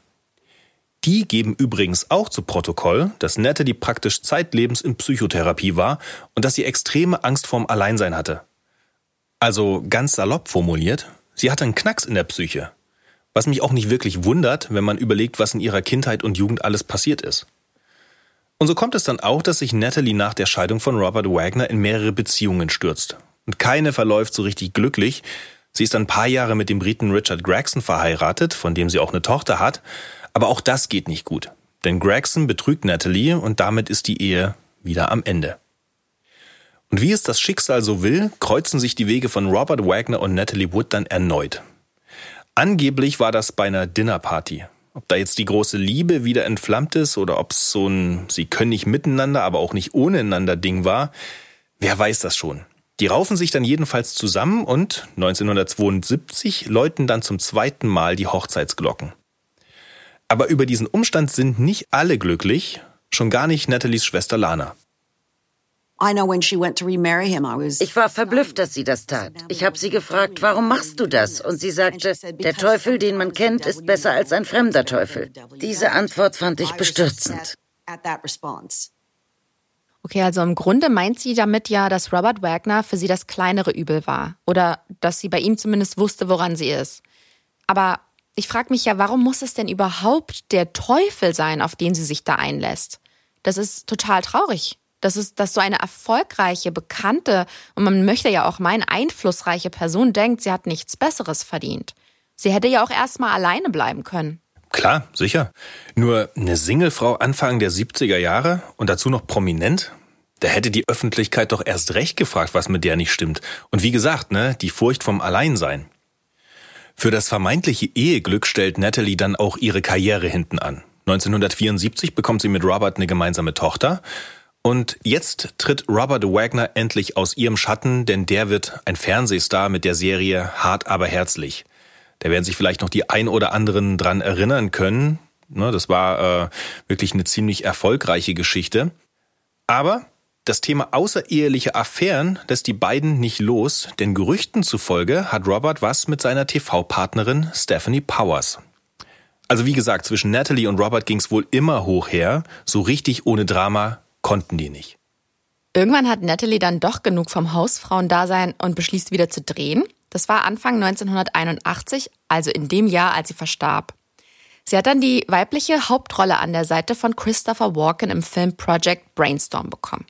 Die geben übrigens auch zu Protokoll, dass Natalie praktisch zeitlebens in Psychotherapie war und dass sie extreme Angst vorm Alleinsein hatte. Also ganz salopp formuliert, sie hatte einen Knacks in der Psyche. Was mich auch nicht wirklich wundert, wenn man überlegt, was in ihrer Kindheit und Jugend alles passiert ist. Und so kommt es dann auch, dass sich Natalie nach der Scheidung von Robert Wagner in mehrere Beziehungen stürzt. Und keine verläuft so richtig glücklich. Sie ist ein paar Jahre mit dem Briten Richard Gregson verheiratet, von dem sie auch eine Tochter hat. Aber auch das geht nicht gut. Denn Gregson betrügt Natalie und damit ist die Ehe wieder am Ende. Und wie es das Schicksal so will, kreuzen sich die Wege von Robert Wagner und Natalie Wood dann erneut. Angeblich war das bei einer Dinnerparty. Ob da jetzt die große Liebe wieder entflammt ist oder ob es so ein Sie können nicht miteinander, aber auch nicht ohne einander Ding war, wer weiß das schon. Die raufen sich dann jedenfalls zusammen und 1972 läuten dann zum zweiten Mal die Hochzeitsglocken. Aber über diesen Umstand sind nicht alle glücklich, schon gar nicht Nathalies Schwester Lana. Ich war verblüfft, dass sie das tat. Ich habe sie gefragt, warum machst du das? Und sie sagte, der Teufel, den man kennt, ist besser als ein fremder Teufel. Diese Antwort fand ich bestürzend. Okay, also im Grunde meint sie damit ja, dass Robert Wagner für sie das kleinere Übel war. Oder dass sie bei ihm zumindest wusste, woran sie ist. Aber ich frage mich ja, warum muss es denn überhaupt der Teufel sein, auf den sie sich da einlässt? Das ist total traurig. Das ist, dass so eine erfolgreiche, bekannte und man möchte ja auch meinen einflussreiche Person denkt, sie hat nichts Besseres verdient. Sie hätte ja auch erstmal alleine bleiben können. Klar, sicher. Nur eine Singlefrau Anfang der 70er Jahre und dazu noch prominent? Da hätte die Öffentlichkeit doch erst recht gefragt, was mit der nicht stimmt. Und wie gesagt, ne, die Furcht vom Alleinsein. Für das vermeintliche Eheglück stellt Natalie dann auch ihre Karriere hinten an. 1974 bekommt sie mit Robert eine gemeinsame Tochter und jetzt tritt Robert Wagner endlich aus ihrem Schatten, denn der wird ein Fernsehstar mit der Serie Hart aber herzlich. Da werden sich vielleicht noch die ein oder anderen dran erinnern können. Ne, das war äh, wirklich eine ziemlich erfolgreiche Geschichte. Aber Das Thema außereheliche Affären lässt die beiden nicht los, denn Gerüchten zufolge hat Robert was mit seiner TV-Partnerin Stephanie Powers. Also wie gesagt, zwischen Natalie und Robert ging's wohl immer hoch her, so richtig ohne Drama konnten die nicht. Irgendwann hat Natalie dann doch genug vom Hausfrauendasein und beschließt wieder zu drehen. Das war Anfang 1981, also in dem Jahr, als sie verstarb. Sie hat dann die weibliche Hauptrolle an der Seite von Christopher Walken im Film Project Brainstorm bekommen.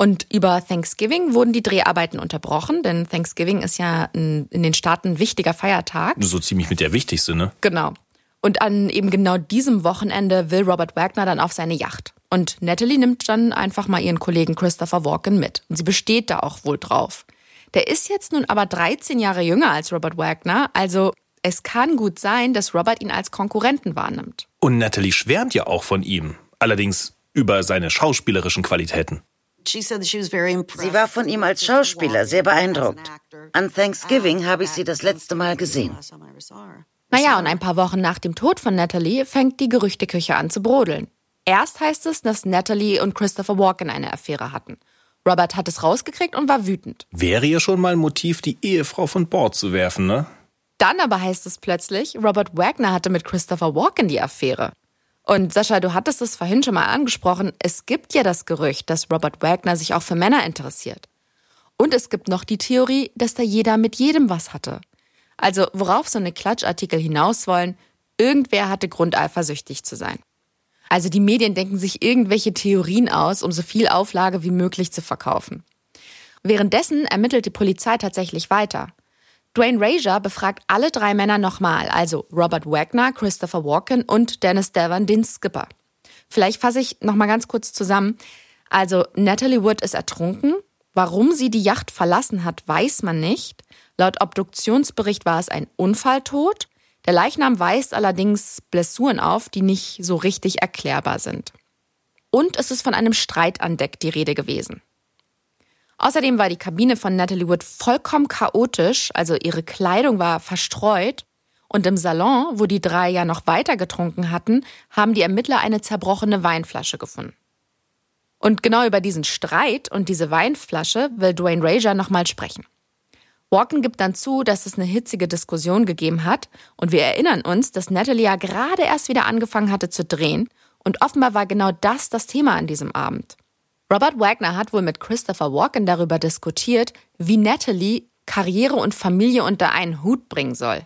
Und über Thanksgiving wurden die Dreharbeiten unterbrochen, denn Thanksgiving ist ja in, in den Staaten ein wichtiger Feiertag. So ziemlich mit der wichtigste, ne? Genau. Und an eben genau diesem Wochenende will Robert Wagner dann auf seine Yacht. Und Natalie nimmt dann einfach mal ihren Kollegen Christopher Walken mit. Und sie besteht da auch wohl drauf. Der ist jetzt nun aber 13 Jahre jünger als Robert Wagner, also es kann gut sein, dass Robert ihn als Konkurrenten wahrnimmt. Und Natalie schwärmt ja auch von ihm. Allerdings über seine schauspielerischen Qualitäten. Sie war von ihm als Schauspieler sehr beeindruckt. An Thanksgiving habe ich sie das letzte Mal gesehen. Naja, und ein paar Wochen nach dem Tod von Natalie fängt die Gerüchteküche an zu brodeln. Erst heißt es, dass Natalie und Christopher Walken eine Affäre hatten. Robert hat es rausgekriegt und war wütend. Wäre ja schon mal ein Motiv, die Ehefrau von Bord zu werfen, ne? Dann aber heißt es plötzlich, Robert Wagner hatte mit Christopher Walken die Affäre. Und Sascha, du hattest es vorhin schon mal angesprochen, es gibt ja das Gerücht, dass Robert Wagner sich auch für Männer interessiert. Und es gibt noch die Theorie, dass da jeder mit jedem was hatte. Also worauf so eine Klatschartikel hinaus wollen, irgendwer hatte Grund, eifersüchtig zu sein. Also die Medien denken sich irgendwelche Theorien aus, um so viel Auflage wie möglich zu verkaufen. Währenddessen ermittelt die Polizei tatsächlich weiter. Dwayne Rager befragt alle drei Männer nochmal, also Robert Wagner, Christopher Walken und Dennis Devon, den Skipper. Vielleicht fasse ich nochmal ganz kurz zusammen. Also Natalie Wood ist ertrunken. Warum sie die Yacht verlassen hat, weiß man nicht. Laut Obduktionsbericht war es ein Unfalltod. Der Leichnam weist allerdings Blessuren auf, die nicht so richtig erklärbar sind. Und es ist von einem Streit an Deck die Rede gewesen. Außerdem war die Kabine von Natalie Wood vollkommen chaotisch, also ihre Kleidung war verstreut. Und im Salon, wo die drei ja noch weiter getrunken hatten, haben die Ermittler eine zerbrochene Weinflasche gefunden. Und genau über diesen Streit und diese Weinflasche will Dwayne Rager nochmal sprechen. Walken gibt dann zu, dass es eine hitzige Diskussion gegeben hat und wir erinnern uns, dass Natalie ja gerade erst wieder angefangen hatte zu drehen und offenbar war genau das das Thema an diesem Abend. Robert Wagner hat wohl mit Christopher Walken darüber diskutiert, wie Natalie Karriere und Familie unter einen Hut bringen soll.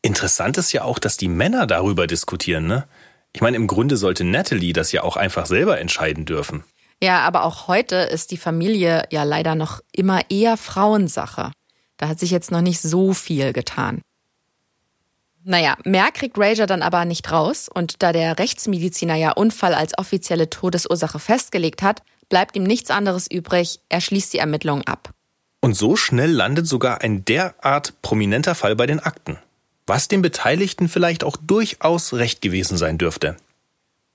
Interessant ist ja auch, dass die Männer darüber diskutieren, ne? Ich meine, im Grunde sollte Natalie das ja auch einfach selber entscheiden dürfen. Ja, aber auch heute ist die Familie ja leider noch immer eher Frauensache. Da hat sich jetzt noch nicht so viel getan. Naja, mehr kriegt Rager dann aber nicht raus und da der Rechtsmediziner ja Unfall als offizielle Todesursache festgelegt hat, bleibt ihm nichts anderes übrig, er schließt die Ermittlungen ab. Und so schnell landet sogar ein derart prominenter Fall bei den Akten, was den Beteiligten vielleicht auch durchaus recht gewesen sein dürfte.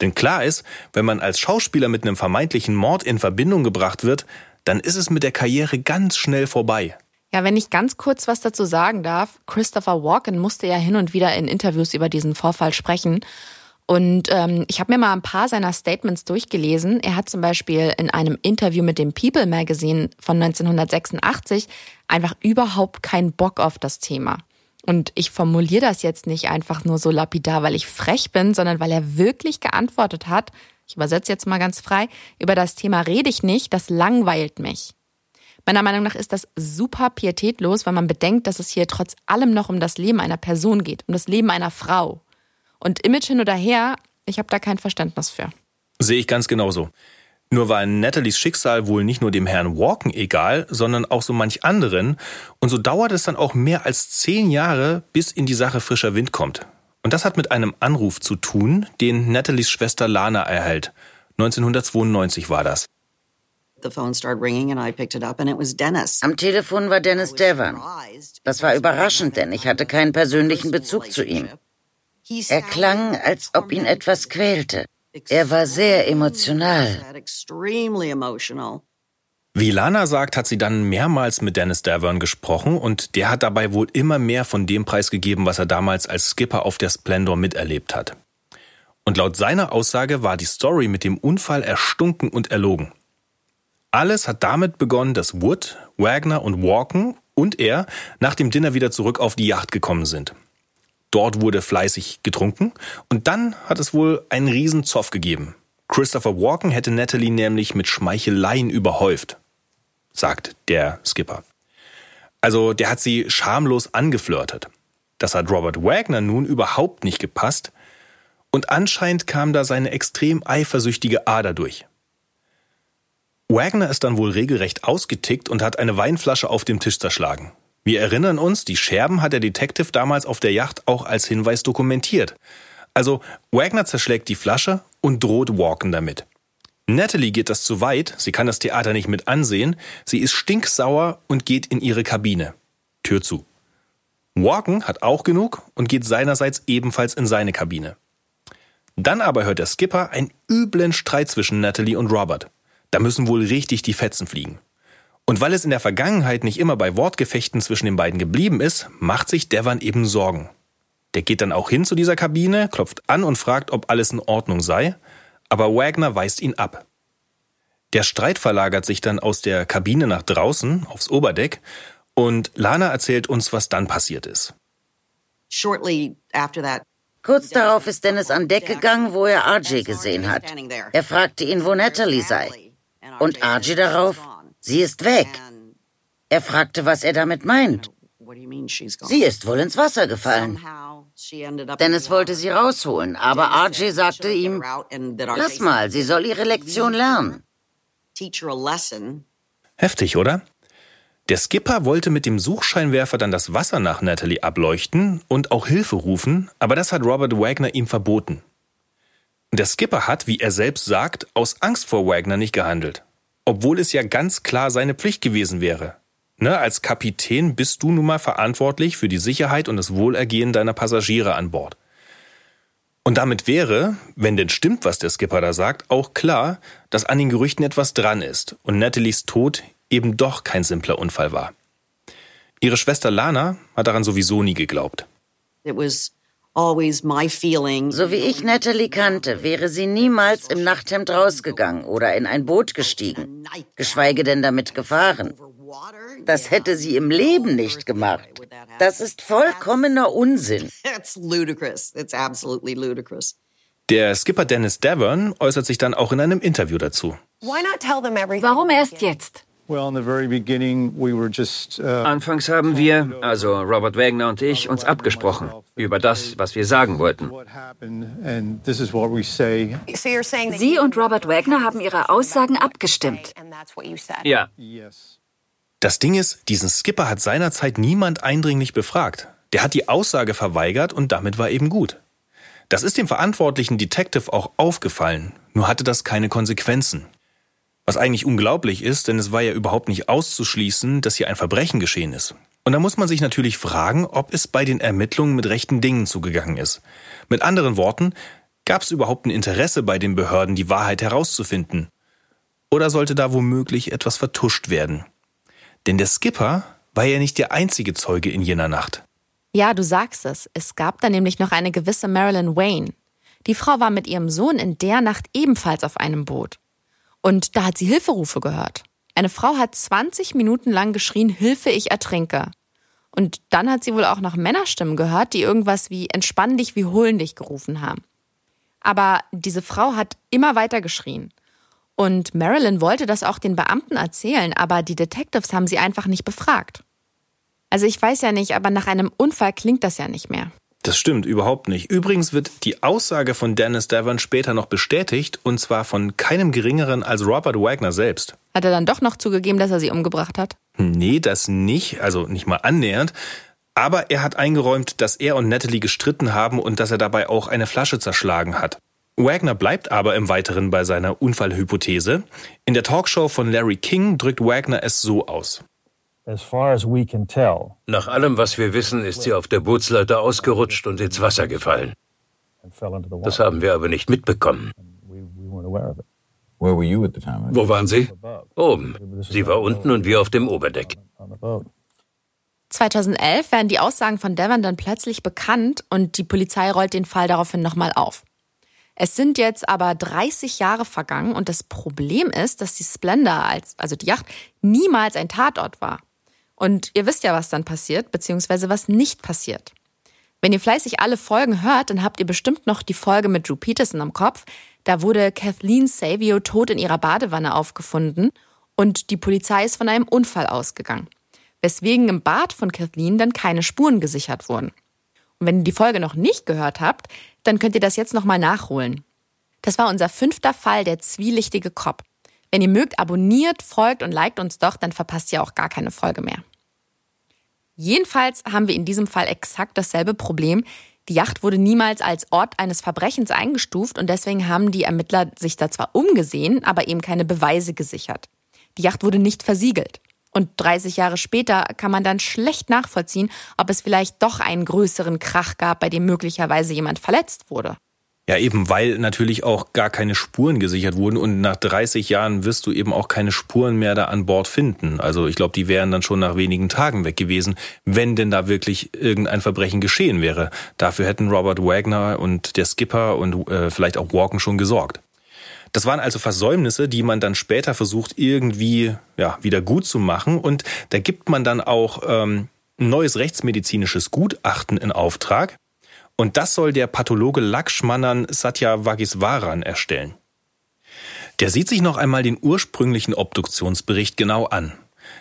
Denn klar ist, wenn man als Schauspieler mit einem vermeintlichen Mord in Verbindung gebracht wird, dann ist es mit der Karriere ganz schnell vorbei. Ja, wenn ich ganz kurz was dazu sagen darf, Christopher Walken musste ja hin und wieder in Interviews über diesen Vorfall sprechen. Und ähm, ich habe mir mal ein paar seiner Statements durchgelesen. Er hat zum Beispiel in einem Interview mit dem People Magazine von 1986 einfach überhaupt keinen Bock auf das Thema. Und ich formuliere das jetzt nicht einfach nur so lapidar, weil ich frech bin, sondern weil er wirklich geantwortet hat, ich übersetze jetzt mal ganz frei, über das Thema rede ich nicht, das langweilt mich. Meiner Meinung nach ist das super pietätlos, weil man bedenkt, dass es hier trotz allem noch um das Leben einer Person geht, um das Leben einer Frau. Und Image hin oder her, ich habe da kein Verständnis für. Sehe ich ganz genauso. Nur war Nathalies Schicksal wohl nicht nur dem Herrn Walken egal, sondern auch so manch anderen. Und so dauert es dann auch mehr als zehn Jahre, bis in die Sache frischer Wind kommt. Und das hat mit einem Anruf zu tun, den Nathalies Schwester Lana erhält. 1992 war das. Am Telefon war Dennis Devon. Das war überraschend, denn ich hatte keinen persönlichen Bezug zu ihm. Er klang, als ob ihn etwas quälte. Er war sehr emotional. Wie Lana sagt, hat sie dann mehrmals mit Dennis Davern gesprochen und der hat dabei wohl immer mehr von dem preisgegeben, was er damals als Skipper auf der Splendor miterlebt hat. Und laut seiner Aussage war die Story mit dem Unfall erstunken und erlogen. Alles hat damit begonnen, dass Wood, Wagner und Walken und er nach dem Dinner wieder zurück auf die Yacht gekommen sind. Dort wurde fleißig getrunken und dann hat es wohl einen riesen Zoff gegeben. Christopher Walken hätte Natalie nämlich mit Schmeicheleien überhäuft, sagt der Skipper. Also der hat sie schamlos angeflirtet. Das hat Robert Wagner nun überhaupt nicht gepasst und anscheinend kam da seine extrem eifersüchtige Ader durch. Wagner ist dann wohl regelrecht ausgetickt und hat eine Weinflasche auf dem Tisch zerschlagen. Wir erinnern uns, die Scherben hat der Detective damals auf der Yacht auch als Hinweis dokumentiert. Also Wagner zerschlägt die Flasche und droht Walken damit. Natalie geht das zu weit, sie kann das Theater nicht mit ansehen, sie ist stinksauer und geht in ihre Kabine. Tür zu. Walken hat auch genug und geht seinerseits ebenfalls in seine Kabine. Dann aber hört der Skipper einen üblen Streit zwischen Natalie und Robert. Da müssen wohl richtig die Fetzen fliegen. Und weil es in der Vergangenheit nicht immer bei Wortgefechten zwischen den beiden geblieben ist, macht sich Devon eben Sorgen. Der geht dann auch hin zu dieser Kabine, klopft an und fragt, ob alles in Ordnung sei, aber Wagner weist ihn ab. Der Streit verlagert sich dann aus der Kabine nach draußen, aufs Oberdeck, und Lana erzählt uns, was dann passiert ist. Kurz darauf ist Dennis an Deck gegangen, wo er RJ gesehen hat. Er fragte ihn, wo Natalie sei. Und RJ darauf, Sie ist weg. Er fragte, was er damit meint. Sie ist wohl ins Wasser gefallen. Dennis wollte sie rausholen, aber RJ sagte ihm, lass mal, sie soll ihre Lektion lernen. Heftig, oder? Der Skipper wollte mit dem Suchscheinwerfer dann das Wasser nach Natalie ableuchten und auch Hilfe rufen, aber das hat Robert Wagner ihm verboten. Der Skipper hat, wie er selbst sagt, aus Angst vor Wagner nicht gehandelt obwohl es ja ganz klar seine Pflicht gewesen wäre. Ne, als Kapitän bist du nun mal verantwortlich für die Sicherheit und das Wohlergehen deiner Passagiere an Bord. Und damit wäre, wenn denn stimmt, was der Skipper da sagt, auch klar, dass an den Gerüchten etwas dran ist und Nathalies Tod eben doch kein simpler Unfall war. Ihre Schwester Lana hat daran sowieso nie geglaubt. It was so wie ich Natalie kannte, wäre sie niemals im Nachthemd rausgegangen oder in ein Boot gestiegen, geschweige denn damit gefahren. Das hätte sie im Leben nicht gemacht. Das ist vollkommener Unsinn. [laughs] Der Skipper Dennis Davern äußert sich dann auch in einem Interview dazu. Warum erst jetzt? Uh, Anfangs haben wir, also Robert Wagner und ich, uns abgesprochen über das, was wir sagen wollten. Sie und Robert Wagner haben ihre Aussagen abgestimmt. Ja. Das Ding ist, diesen Skipper hat seinerzeit niemand eindringlich befragt. Der hat die Aussage verweigert und damit war eben gut. Das ist dem verantwortlichen Detective auch aufgefallen, nur hatte das keine Konsequenzen. Was eigentlich unglaublich ist, denn es war ja überhaupt nicht auszuschließen, dass hier ein Verbrechen geschehen ist. Und da muss man sich natürlich fragen, ob es bei den Ermittlungen mit rechten Dingen zugegangen ist. Mit anderen Worten, gab es überhaupt ein Interesse bei den Behörden, die Wahrheit herauszufinden? Oder sollte da womöglich etwas vertuscht werden? Denn der Skipper war ja nicht der einzige Zeuge in jener Nacht. Ja, du sagst es. Es gab da nämlich noch eine gewisse Marilyn Wayne. Die Frau war mit ihrem Sohn in der Nacht ebenfalls auf einem Boot. Und da hat sie Hilferufe gehört. Eine Frau hat 20 Minuten lang geschrien, Hilfe, ich ertrinke. Und dann hat sie wohl auch noch Männerstimmen gehört, die irgendwas wie entspann dich, wie holen dich gerufen haben. Aber diese Frau hat immer weiter geschrien. Und Marilyn wollte das auch den Beamten erzählen, aber die Detectives haben sie einfach nicht befragt. Also ich weiß ja nicht, aber nach einem Unfall klingt das ja nicht mehr. Das stimmt überhaupt nicht. Übrigens wird die Aussage von Dennis Devon später noch bestätigt, und zwar von keinem geringeren als Robert Wagner selbst. Hat er dann doch noch zugegeben, dass er sie umgebracht hat? Nee, das nicht, also nicht mal annähernd. Aber er hat eingeräumt, dass er und Natalie gestritten haben und dass er dabei auch eine Flasche zerschlagen hat. Wagner bleibt aber im Weiteren bei seiner Unfallhypothese. In der Talkshow von Larry King drückt Wagner es so aus. Nach allem, was wir wissen, ist sie auf der Bootsleiter ausgerutscht und ins Wasser gefallen. Das haben wir aber nicht mitbekommen. Wo waren Sie? Oben. Sie war unten und wir auf dem Oberdeck. 2011 werden die Aussagen von Devon dann plötzlich bekannt und die Polizei rollt den Fall daraufhin nochmal auf. Es sind jetzt aber 30 Jahre vergangen und das Problem ist, dass die Splendor, als, also die Yacht, niemals ein Tatort war. Und ihr wisst ja, was dann passiert, beziehungsweise was nicht passiert. Wenn ihr fleißig alle Folgen hört, dann habt ihr bestimmt noch die Folge mit Drew Peterson am Kopf. Da wurde Kathleen Savio tot in ihrer Badewanne aufgefunden und die Polizei ist von einem Unfall ausgegangen. Weswegen im Bad von Kathleen dann keine Spuren gesichert wurden. Und wenn ihr die Folge noch nicht gehört habt, dann könnt ihr das jetzt nochmal nachholen. Das war unser fünfter Fall, der zwielichtige Cop. Wenn ihr mögt, abonniert, folgt und liked uns doch, dann verpasst ihr auch gar keine Folge mehr. Jedenfalls haben wir in diesem Fall exakt dasselbe Problem. Die Yacht wurde niemals als Ort eines Verbrechens eingestuft und deswegen haben die Ermittler sich da zwar umgesehen, aber eben keine Beweise gesichert. Die Yacht wurde nicht versiegelt. Und 30 Jahre später kann man dann schlecht nachvollziehen, ob es vielleicht doch einen größeren Krach gab, bei dem möglicherweise jemand verletzt wurde. Ja, eben weil natürlich auch gar keine Spuren gesichert wurden und nach 30 Jahren wirst du eben auch keine Spuren mehr da an Bord finden. Also ich glaube, die wären dann schon nach wenigen Tagen weg gewesen, wenn denn da wirklich irgendein Verbrechen geschehen wäre. Dafür hätten Robert Wagner und der Skipper und äh, vielleicht auch Walken schon gesorgt. Das waren also Versäumnisse, die man dann später versucht irgendwie ja, wieder gut zu machen. Und da gibt man dann auch ähm, ein neues rechtsmedizinisches Gutachten in Auftrag. Und das soll der Pathologe Lakshmanan Satyavagiswaran erstellen. Der sieht sich noch einmal den ursprünglichen Obduktionsbericht genau an.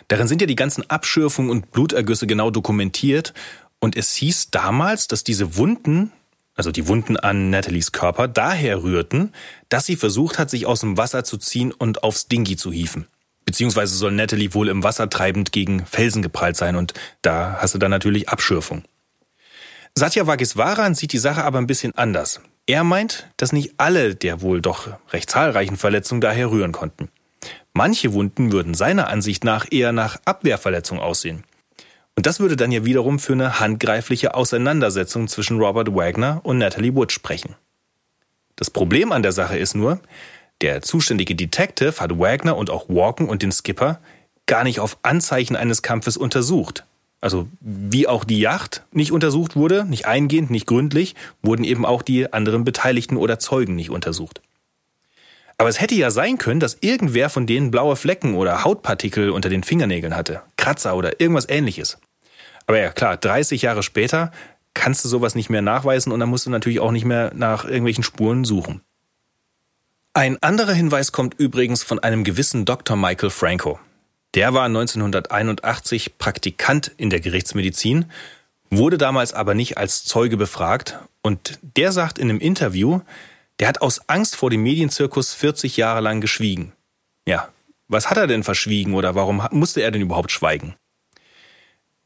Darin sind ja die ganzen Abschürfungen und Blutergüsse genau dokumentiert. Und es hieß damals, dass diese Wunden also die Wunden an Nathalies Körper, daher rührten, dass sie versucht hat, sich aus dem Wasser zu ziehen und aufs Dingi zu hieven. Beziehungsweise soll Natalie wohl im Wasser treibend gegen Felsen geprallt sein und da hast du dann natürlich Abschürfung. Satya Vagiswaran sieht die Sache aber ein bisschen anders. Er meint, dass nicht alle der wohl doch recht zahlreichen Verletzungen daher rühren konnten. Manche Wunden würden seiner Ansicht nach eher nach Abwehrverletzung aussehen. Und das würde dann ja wiederum für eine handgreifliche Auseinandersetzung zwischen Robert Wagner und Natalie Wood sprechen. Das Problem an der Sache ist nur, der zuständige Detective hat Wagner und auch Walken und den Skipper gar nicht auf Anzeichen eines Kampfes untersucht. Also wie auch die Yacht nicht untersucht wurde, nicht eingehend, nicht gründlich, wurden eben auch die anderen Beteiligten oder Zeugen nicht untersucht. Aber es hätte ja sein können, dass irgendwer von denen blaue Flecken oder Hautpartikel unter den Fingernägeln hatte, Kratzer oder irgendwas ähnliches. Aber ja, klar, 30 Jahre später kannst du sowas nicht mehr nachweisen und dann musst du natürlich auch nicht mehr nach irgendwelchen Spuren suchen. Ein anderer Hinweis kommt übrigens von einem gewissen Dr. Michael Franco. Der war 1981 Praktikant in der Gerichtsmedizin, wurde damals aber nicht als Zeuge befragt und der sagt in einem Interview, der hat aus Angst vor dem Medienzirkus 40 Jahre lang geschwiegen. Ja, was hat er denn verschwiegen oder warum musste er denn überhaupt schweigen?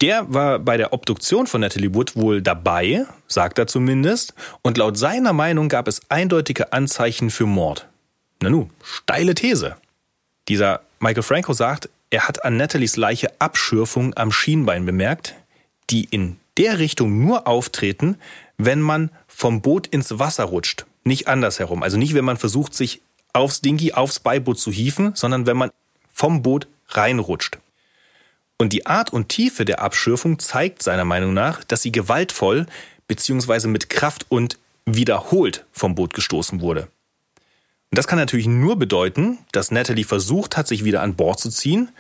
Der war bei der Obduktion von Natalie Wood wohl dabei, sagt er zumindest, und laut seiner Meinung gab es eindeutige Anzeichen für Mord. Nanu, steile These. Dieser Michael Franco sagt, er hat an Natalies Leiche Abschürfungen am Schienbein bemerkt, die in der Richtung nur auftreten, wenn man vom Boot ins Wasser rutscht nicht andersherum. Also nicht, wenn man versucht, sich aufs Dingi, aufs Beiboot zu hieven, sondern wenn man vom Boot reinrutscht. Und die Art und Tiefe der Abschürfung zeigt seiner Meinung nach, dass sie gewaltvoll bzw. mit Kraft und wiederholt vom Boot gestoßen wurde. Und das kann natürlich nur bedeuten, dass Natalie versucht hat, sich wieder an Bord zu ziehen,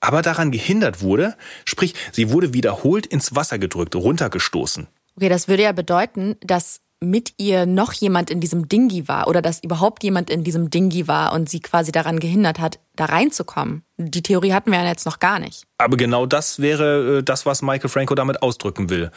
aber daran gehindert wurde, sprich, sie wurde wiederholt ins Wasser gedrückt, runtergestoßen. Okay, das würde ja bedeuten, dass mit ihr noch jemand in diesem Dingi war oder dass überhaupt jemand in diesem Dingi war und sie quasi daran gehindert hat, da reinzukommen. Die Theorie hatten wir ja jetzt noch gar nicht. Aber genau das wäre äh, das, was Michael Franco damit ausdrücken will.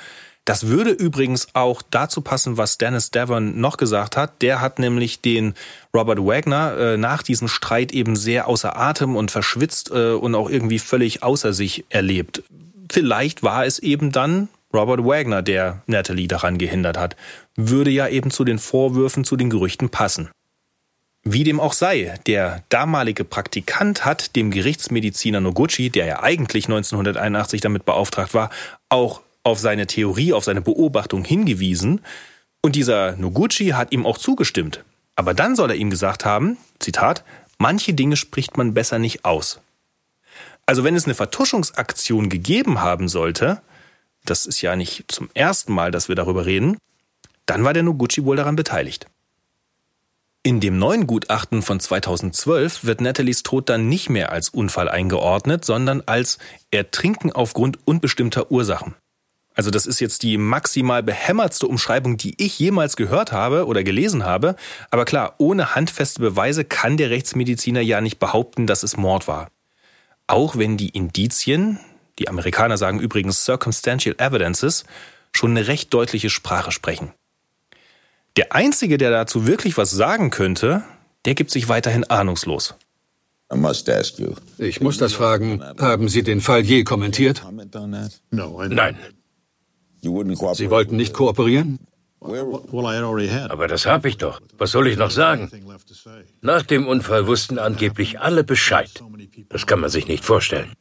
Das würde übrigens auch dazu passen, was Dennis Devon noch gesagt hat. Der hat nämlich den Robert Wagner äh, nach diesem Streit eben sehr außer Atem und verschwitzt äh, und auch irgendwie völlig außer sich erlebt. Vielleicht war es eben dann Robert Wagner, der Natalie daran gehindert hat, würde ja eben zu den Vorwürfen, zu den Gerüchten passen. Wie dem auch sei, der damalige Praktikant hat dem Gerichtsmediziner Noguchi, der ja eigentlich 1981 damit beauftragt war, auch auf seine Theorie, auf seine Beobachtung hingewiesen, und dieser Noguchi hat ihm auch zugestimmt. Aber dann soll er ihm gesagt haben, Zitat, manche Dinge spricht man besser nicht aus. Also wenn es eine Vertuschungsaktion gegeben haben sollte, das ist ja nicht zum ersten Mal, dass wir darüber reden, dann war der Noguchi wohl daran beteiligt. In dem neuen Gutachten von 2012 wird Nathalies Tod dann nicht mehr als Unfall eingeordnet, sondern als Ertrinken aufgrund unbestimmter Ursachen. Also das ist jetzt die maximal behämmertste Umschreibung, die ich jemals gehört habe oder gelesen habe. Aber klar, ohne handfeste Beweise kann der Rechtsmediziner ja nicht behaupten, dass es Mord war. Auch wenn die Indizien, die Amerikaner sagen übrigens Circumstantial Evidences, schon eine recht deutliche Sprache sprechen. Der Einzige, der dazu wirklich was sagen könnte, der gibt sich weiterhin ahnungslos. Ich muss das fragen. Haben Sie den Fall je kommentiert? Nein. Sie wollten nicht kooperieren? Aber das habe ich doch. Was soll ich noch sagen? Nach dem Unfall wussten angeblich alle Bescheid. Das kann man sich nicht vorstellen.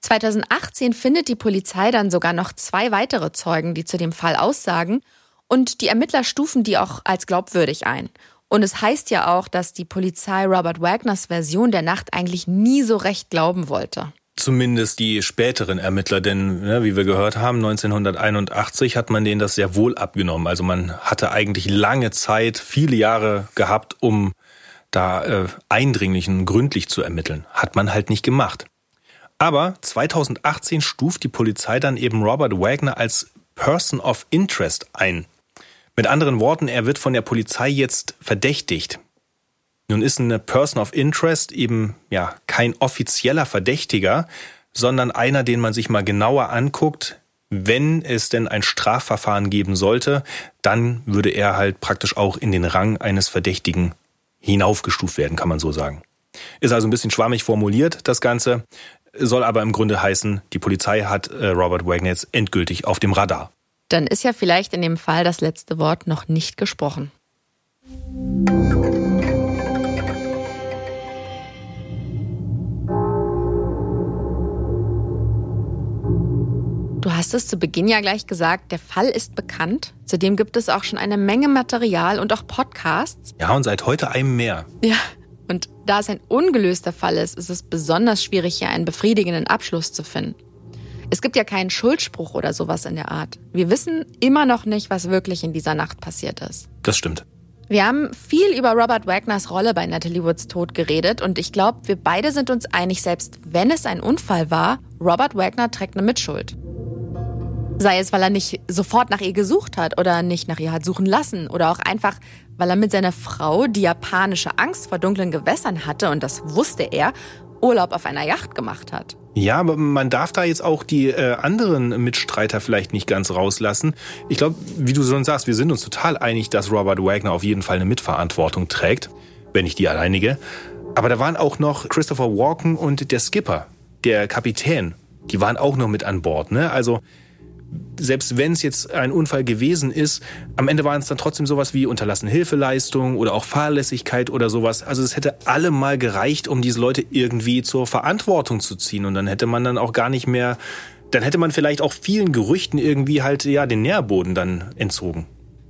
2018 findet die Polizei dann sogar noch zwei weitere Zeugen, die zu dem Fall aussagen, und die Ermittler stufen die auch als glaubwürdig ein. Und es heißt ja auch, dass die Polizei Robert Wagners Version der Nacht eigentlich nie so recht glauben wollte. Zumindest die späteren Ermittler, denn ne, wie wir gehört haben, 1981 hat man denen das sehr wohl abgenommen. Also man hatte eigentlich lange Zeit, viele Jahre gehabt, um da äh, eindringlich und gründlich zu ermitteln. Hat man halt nicht gemacht. Aber 2018 stuft die Polizei dann eben Robert Wagner als Person of Interest ein. Mit anderen Worten, er wird von der Polizei jetzt verdächtigt. Nun ist eine Person of Interest eben ja kein offizieller Verdächtiger, sondern einer, den man sich mal genauer anguckt. Wenn es denn ein Strafverfahren geben sollte, dann würde er halt praktisch auch in den Rang eines Verdächtigen hinaufgestuft werden, kann man so sagen. Ist also ein bisschen schwammig formuliert, das Ganze soll aber im Grunde heißen, die Polizei hat äh, Robert Wagner jetzt endgültig auf dem Radar. Dann ist ja vielleicht in dem Fall das letzte Wort noch nicht gesprochen. Hast es zu Beginn ja gleich gesagt, der Fall ist bekannt. Zudem gibt es auch schon eine Menge Material und auch Podcasts. Ja, und seit heute einem mehr. Ja, und da es ein ungelöster Fall ist, ist es besonders schwierig, hier einen befriedigenden Abschluss zu finden. Es gibt ja keinen Schuldspruch oder sowas in der Art. Wir wissen immer noch nicht, was wirklich in dieser Nacht passiert ist. Das stimmt. Wir haben viel über Robert Wagners Rolle bei Natalie Woods Tod geredet und ich glaube, wir beide sind uns einig, selbst wenn es ein Unfall war, Robert Wagner trägt eine Mitschuld. Sei es, weil er nicht sofort nach ihr gesucht hat oder nicht nach ihr hat suchen lassen oder auch einfach, weil er mit seiner Frau, die japanische Angst vor dunklen Gewässern hatte und das wusste er, Urlaub auf einer Yacht gemacht hat. Ja, aber man darf da jetzt auch die äh, anderen Mitstreiter vielleicht nicht ganz rauslassen. Ich glaube, wie du schon sagst, wir sind uns total einig, dass Robert Wagner auf jeden Fall eine Mitverantwortung trägt, wenn nicht die alleinige. Aber da waren auch noch Christopher Walken und der Skipper, der Kapitän. Die waren auch noch mit an Bord. Ne? Also selbst wenn es jetzt ein Unfall gewesen ist, am Ende waren es dann trotzdem sowas wie unterlassene Hilfeleistung oder auch Fahrlässigkeit oder sowas. Also es hätte allemal gereicht, um diese Leute irgendwie zur Verantwortung zu ziehen. Und dann hätte man dann auch gar nicht mehr, dann hätte man vielleicht auch vielen Gerüchten irgendwie halt ja den Nährboden dann entzogen.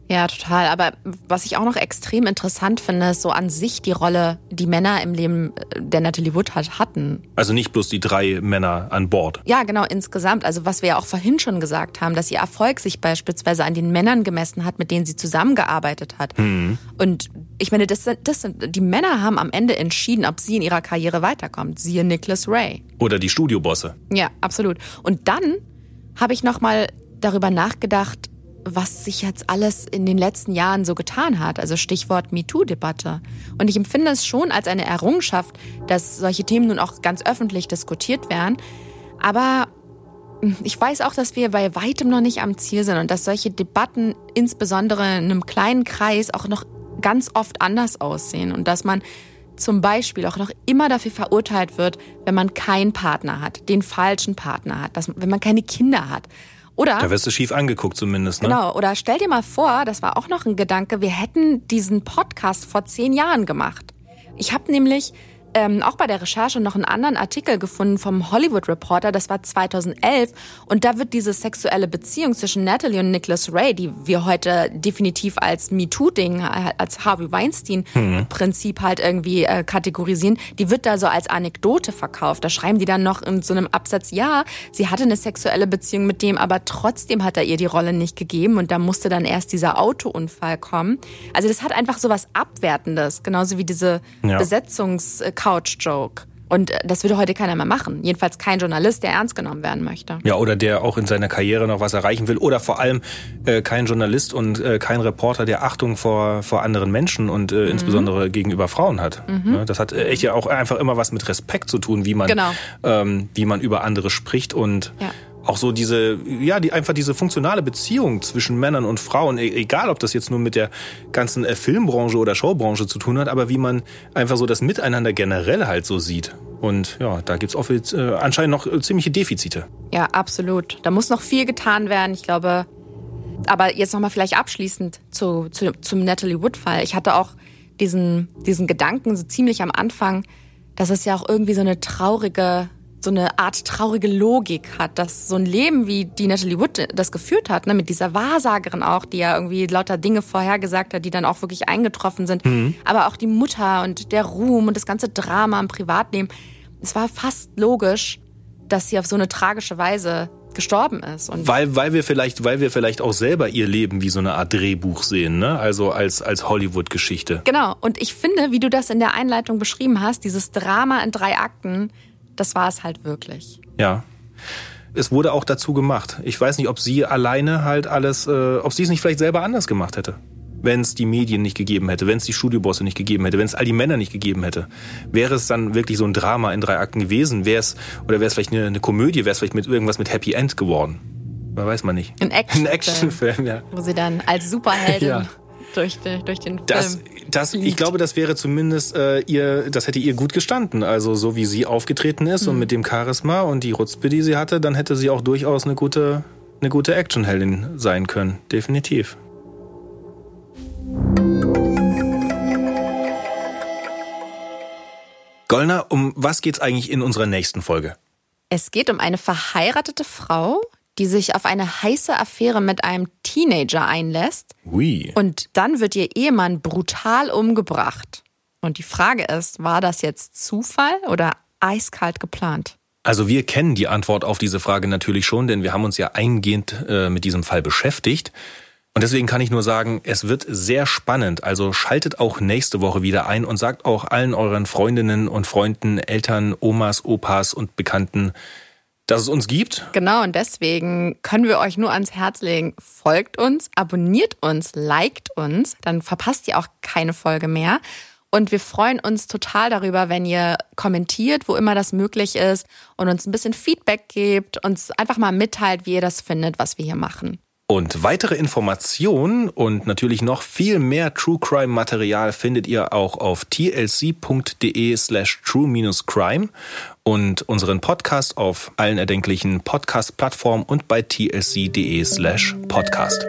Ja, total. Aber was ich auch noch extrem interessant finde, ist so an sich die Rolle, die Männer im Leben äh, der Natalie Wood halt hatten. Also nicht bloß die drei Männer an Bord. Ja, genau, insgesamt. Also was wir ja auch vorhin schon gesagt haben, dass ihr Erfolg sich beispielsweise an den Männern gemessen hat, mit denen sie zusammengearbeitet hat. Mhm. Und ich meine, das, das sind, die Männer haben am Ende entschieden, ob sie in ihrer Karriere weiterkommt. Siehe Nicholas Ray. Oder die Studiobosse. Ja, absolut. Und dann habe ich nochmal darüber nachgedacht, was sich jetzt alles in den letzten Jahren so getan hat. Also Stichwort MeToo-Debatte. Und ich empfinde es schon als eine Errungenschaft, dass solche Themen nun auch ganz öffentlich diskutiert werden. Aber ich weiß auch, dass wir bei weitem noch nicht am Ziel sind und dass solche Debatten insbesondere in einem kleinen Kreis auch noch ganz oft anders aussehen und dass man zum Beispiel auch noch immer dafür verurteilt wird, wenn man keinen Partner hat, den falschen Partner hat, dass, wenn man keine Kinder hat. Oder? Da wirst du schief angeguckt zumindest, ne? Genau. Oder stell dir mal vor, das war auch noch ein Gedanke, wir hätten diesen Podcast vor zehn Jahren gemacht. Ich habe nämlich ähm, auch bei der Recherche noch einen anderen Artikel gefunden vom Hollywood Reporter, das war 2011 und da wird diese sexuelle Beziehung zwischen Natalie und Nicholas Ray, die wir heute definitiv als MeToo-Ding, äh, als Harvey Weinstein-Prinzip halt irgendwie äh, kategorisieren, die wird da so als Anekdote verkauft. Da schreiben die dann noch in so einem Absatz, ja, sie hatte eine sexuelle Beziehung mit dem, aber trotzdem hat er ihr die Rolle nicht gegeben und da musste dann erst dieser Autounfall kommen. Also das hat einfach so was Abwertendes, genauso wie diese ja. Besetzungs-Couch-Joke. Und äh, das würde heute keiner mehr machen. Jedenfalls kein Journalist, der ernst genommen werden möchte. Ja, oder der auch in seiner Karriere noch was erreichen will. Oder vor allem äh, kein Journalist und äh, kein Reporter, der Achtung vor, vor anderen Menschen und äh, mhm. insbesondere gegenüber Frauen hat. Mhm. Ne, das hat äh, echt ja auch einfach immer was mit Respekt zu tun, wie man, genau. ähm, wie man über andere spricht und ja auch so diese, ja, die einfach diese funktionale Beziehung zwischen Männern und Frauen, e-, egal ob das jetzt nur mit der ganzen äh, Filmbranche oder Showbranche zu tun hat, aber wie man einfach so das Miteinander generell halt so sieht. Und ja, da gibt's auch äh, anscheinend noch äh, ziemliche Defizite. Ja, absolut. Da muss noch viel getan werden. Ich glaube, aber jetzt nochmal vielleicht abschließend zu, zu, zum Natalie Wood-Fall. Ich hatte auch diesen, diesen Gedanken so ziemlich am Anfang, dass es ja auch irgendwie so eine traurige so eine Art traurige Logik hat, dass so ein Leben, wie die Natalie Wood das geführt hat, ne, mit dieser Wahrsagerin auch, die ja irgendwie lauter Dinge vorhergesagt hat, die dann auch wirklich eingetroffen sind, mhm. aber auch die Mutter und der Ruhm und das ganze Drama im Privatleben. Es war fast logisch, dass sie auf so eine tragische Weise gestorben ist. Und weil, weil wir vielleicht, weil wir vielleicht auch selber ihr Leben wie so eine Art Drehbuch sehen, ne? Also als, als Hollywood-Geschichte. Genau. Und ich finde, wie du das in der Einleitung beschrieben hast, dieses Drama in drei Akten, das war es halt wirklich. Ja. Es wurde auch dazu gemacht. Ich weiß nicht, ob sie alleine halt alles, äh, ob sie es nicht vielleicht selber anders gemacht hätte. Wenn es die Medien nicht gegeben hätte, wenn es die Studiobosse nicht gegeben hätte, wenn es all die Männer nicht gegeben hätte, wäre es dann wirklich so ein Drama in drei Akten gewesen? Wäre es, oder wäre es vielleicht eine, eine Komödie, wäre es vielleicht mit irgendwas mit Happy End geworden? Man weiß man nicht. Ein Actionfilm. Actionfilm, ja. Wo sie dann als Superheldin ja durch, den, durch den Film. Das, das, ich glaube, das wäre zumindest äh, ihr, das hätte ihr gut gestanden. Also so wie sie aufgetreten ist mhm. und mit dem Charisma und die Rutzpe, die sie hatte, dann hätte sie auch durchaus eine gute, eine gute Actionheldin sein können. Definitiv. Gollner, um was geht's eigentlich in unserer nächsten Folge? Es geht um eine verheiratete Frau, die sich auf eine heiße Affäre mit einem Teenager einlässt. Ui. Und dann wird ihr Ehemann brutal umgebracht. Und die Frage ist, war das jetzt Zufall oder eiskalt geplant? Also wir kennen die Antwort auf diese Frage natürlich schon, denn wir haben uns ja eingehend äh, mit diesem Fall beschäftigt. Und deswegen kann ich nur sagen, es wird sehr spannend. Also schaltet auch nächste Woche wieder ein und sagt auch allen euren Freundinnen und Freunden, Eltern, Omas, Opas und Bekannten, dass es uns gibt. Genau, und deswegen können wir euch nur ans Herz legen, folgt uns, abonniert uns, liked uns, dann verpasst ihr auch keine Folge mehr. Und wir freuen uns total darüber, wenn ihr kommentiert, wo immer das möglich ist und uns ein bisschen Feedback gebt, uns einfach mal mitteilt, wie ihr das findet, was wir hier machen. Und weitere Informationen und natürlich noch viel mehr True Crime Material findet ihr auch auf tlc.de slash true-crime und unseren Podcast auf allen erdenklichen Podcast-Plattformen und bei tlc.de slash podcast.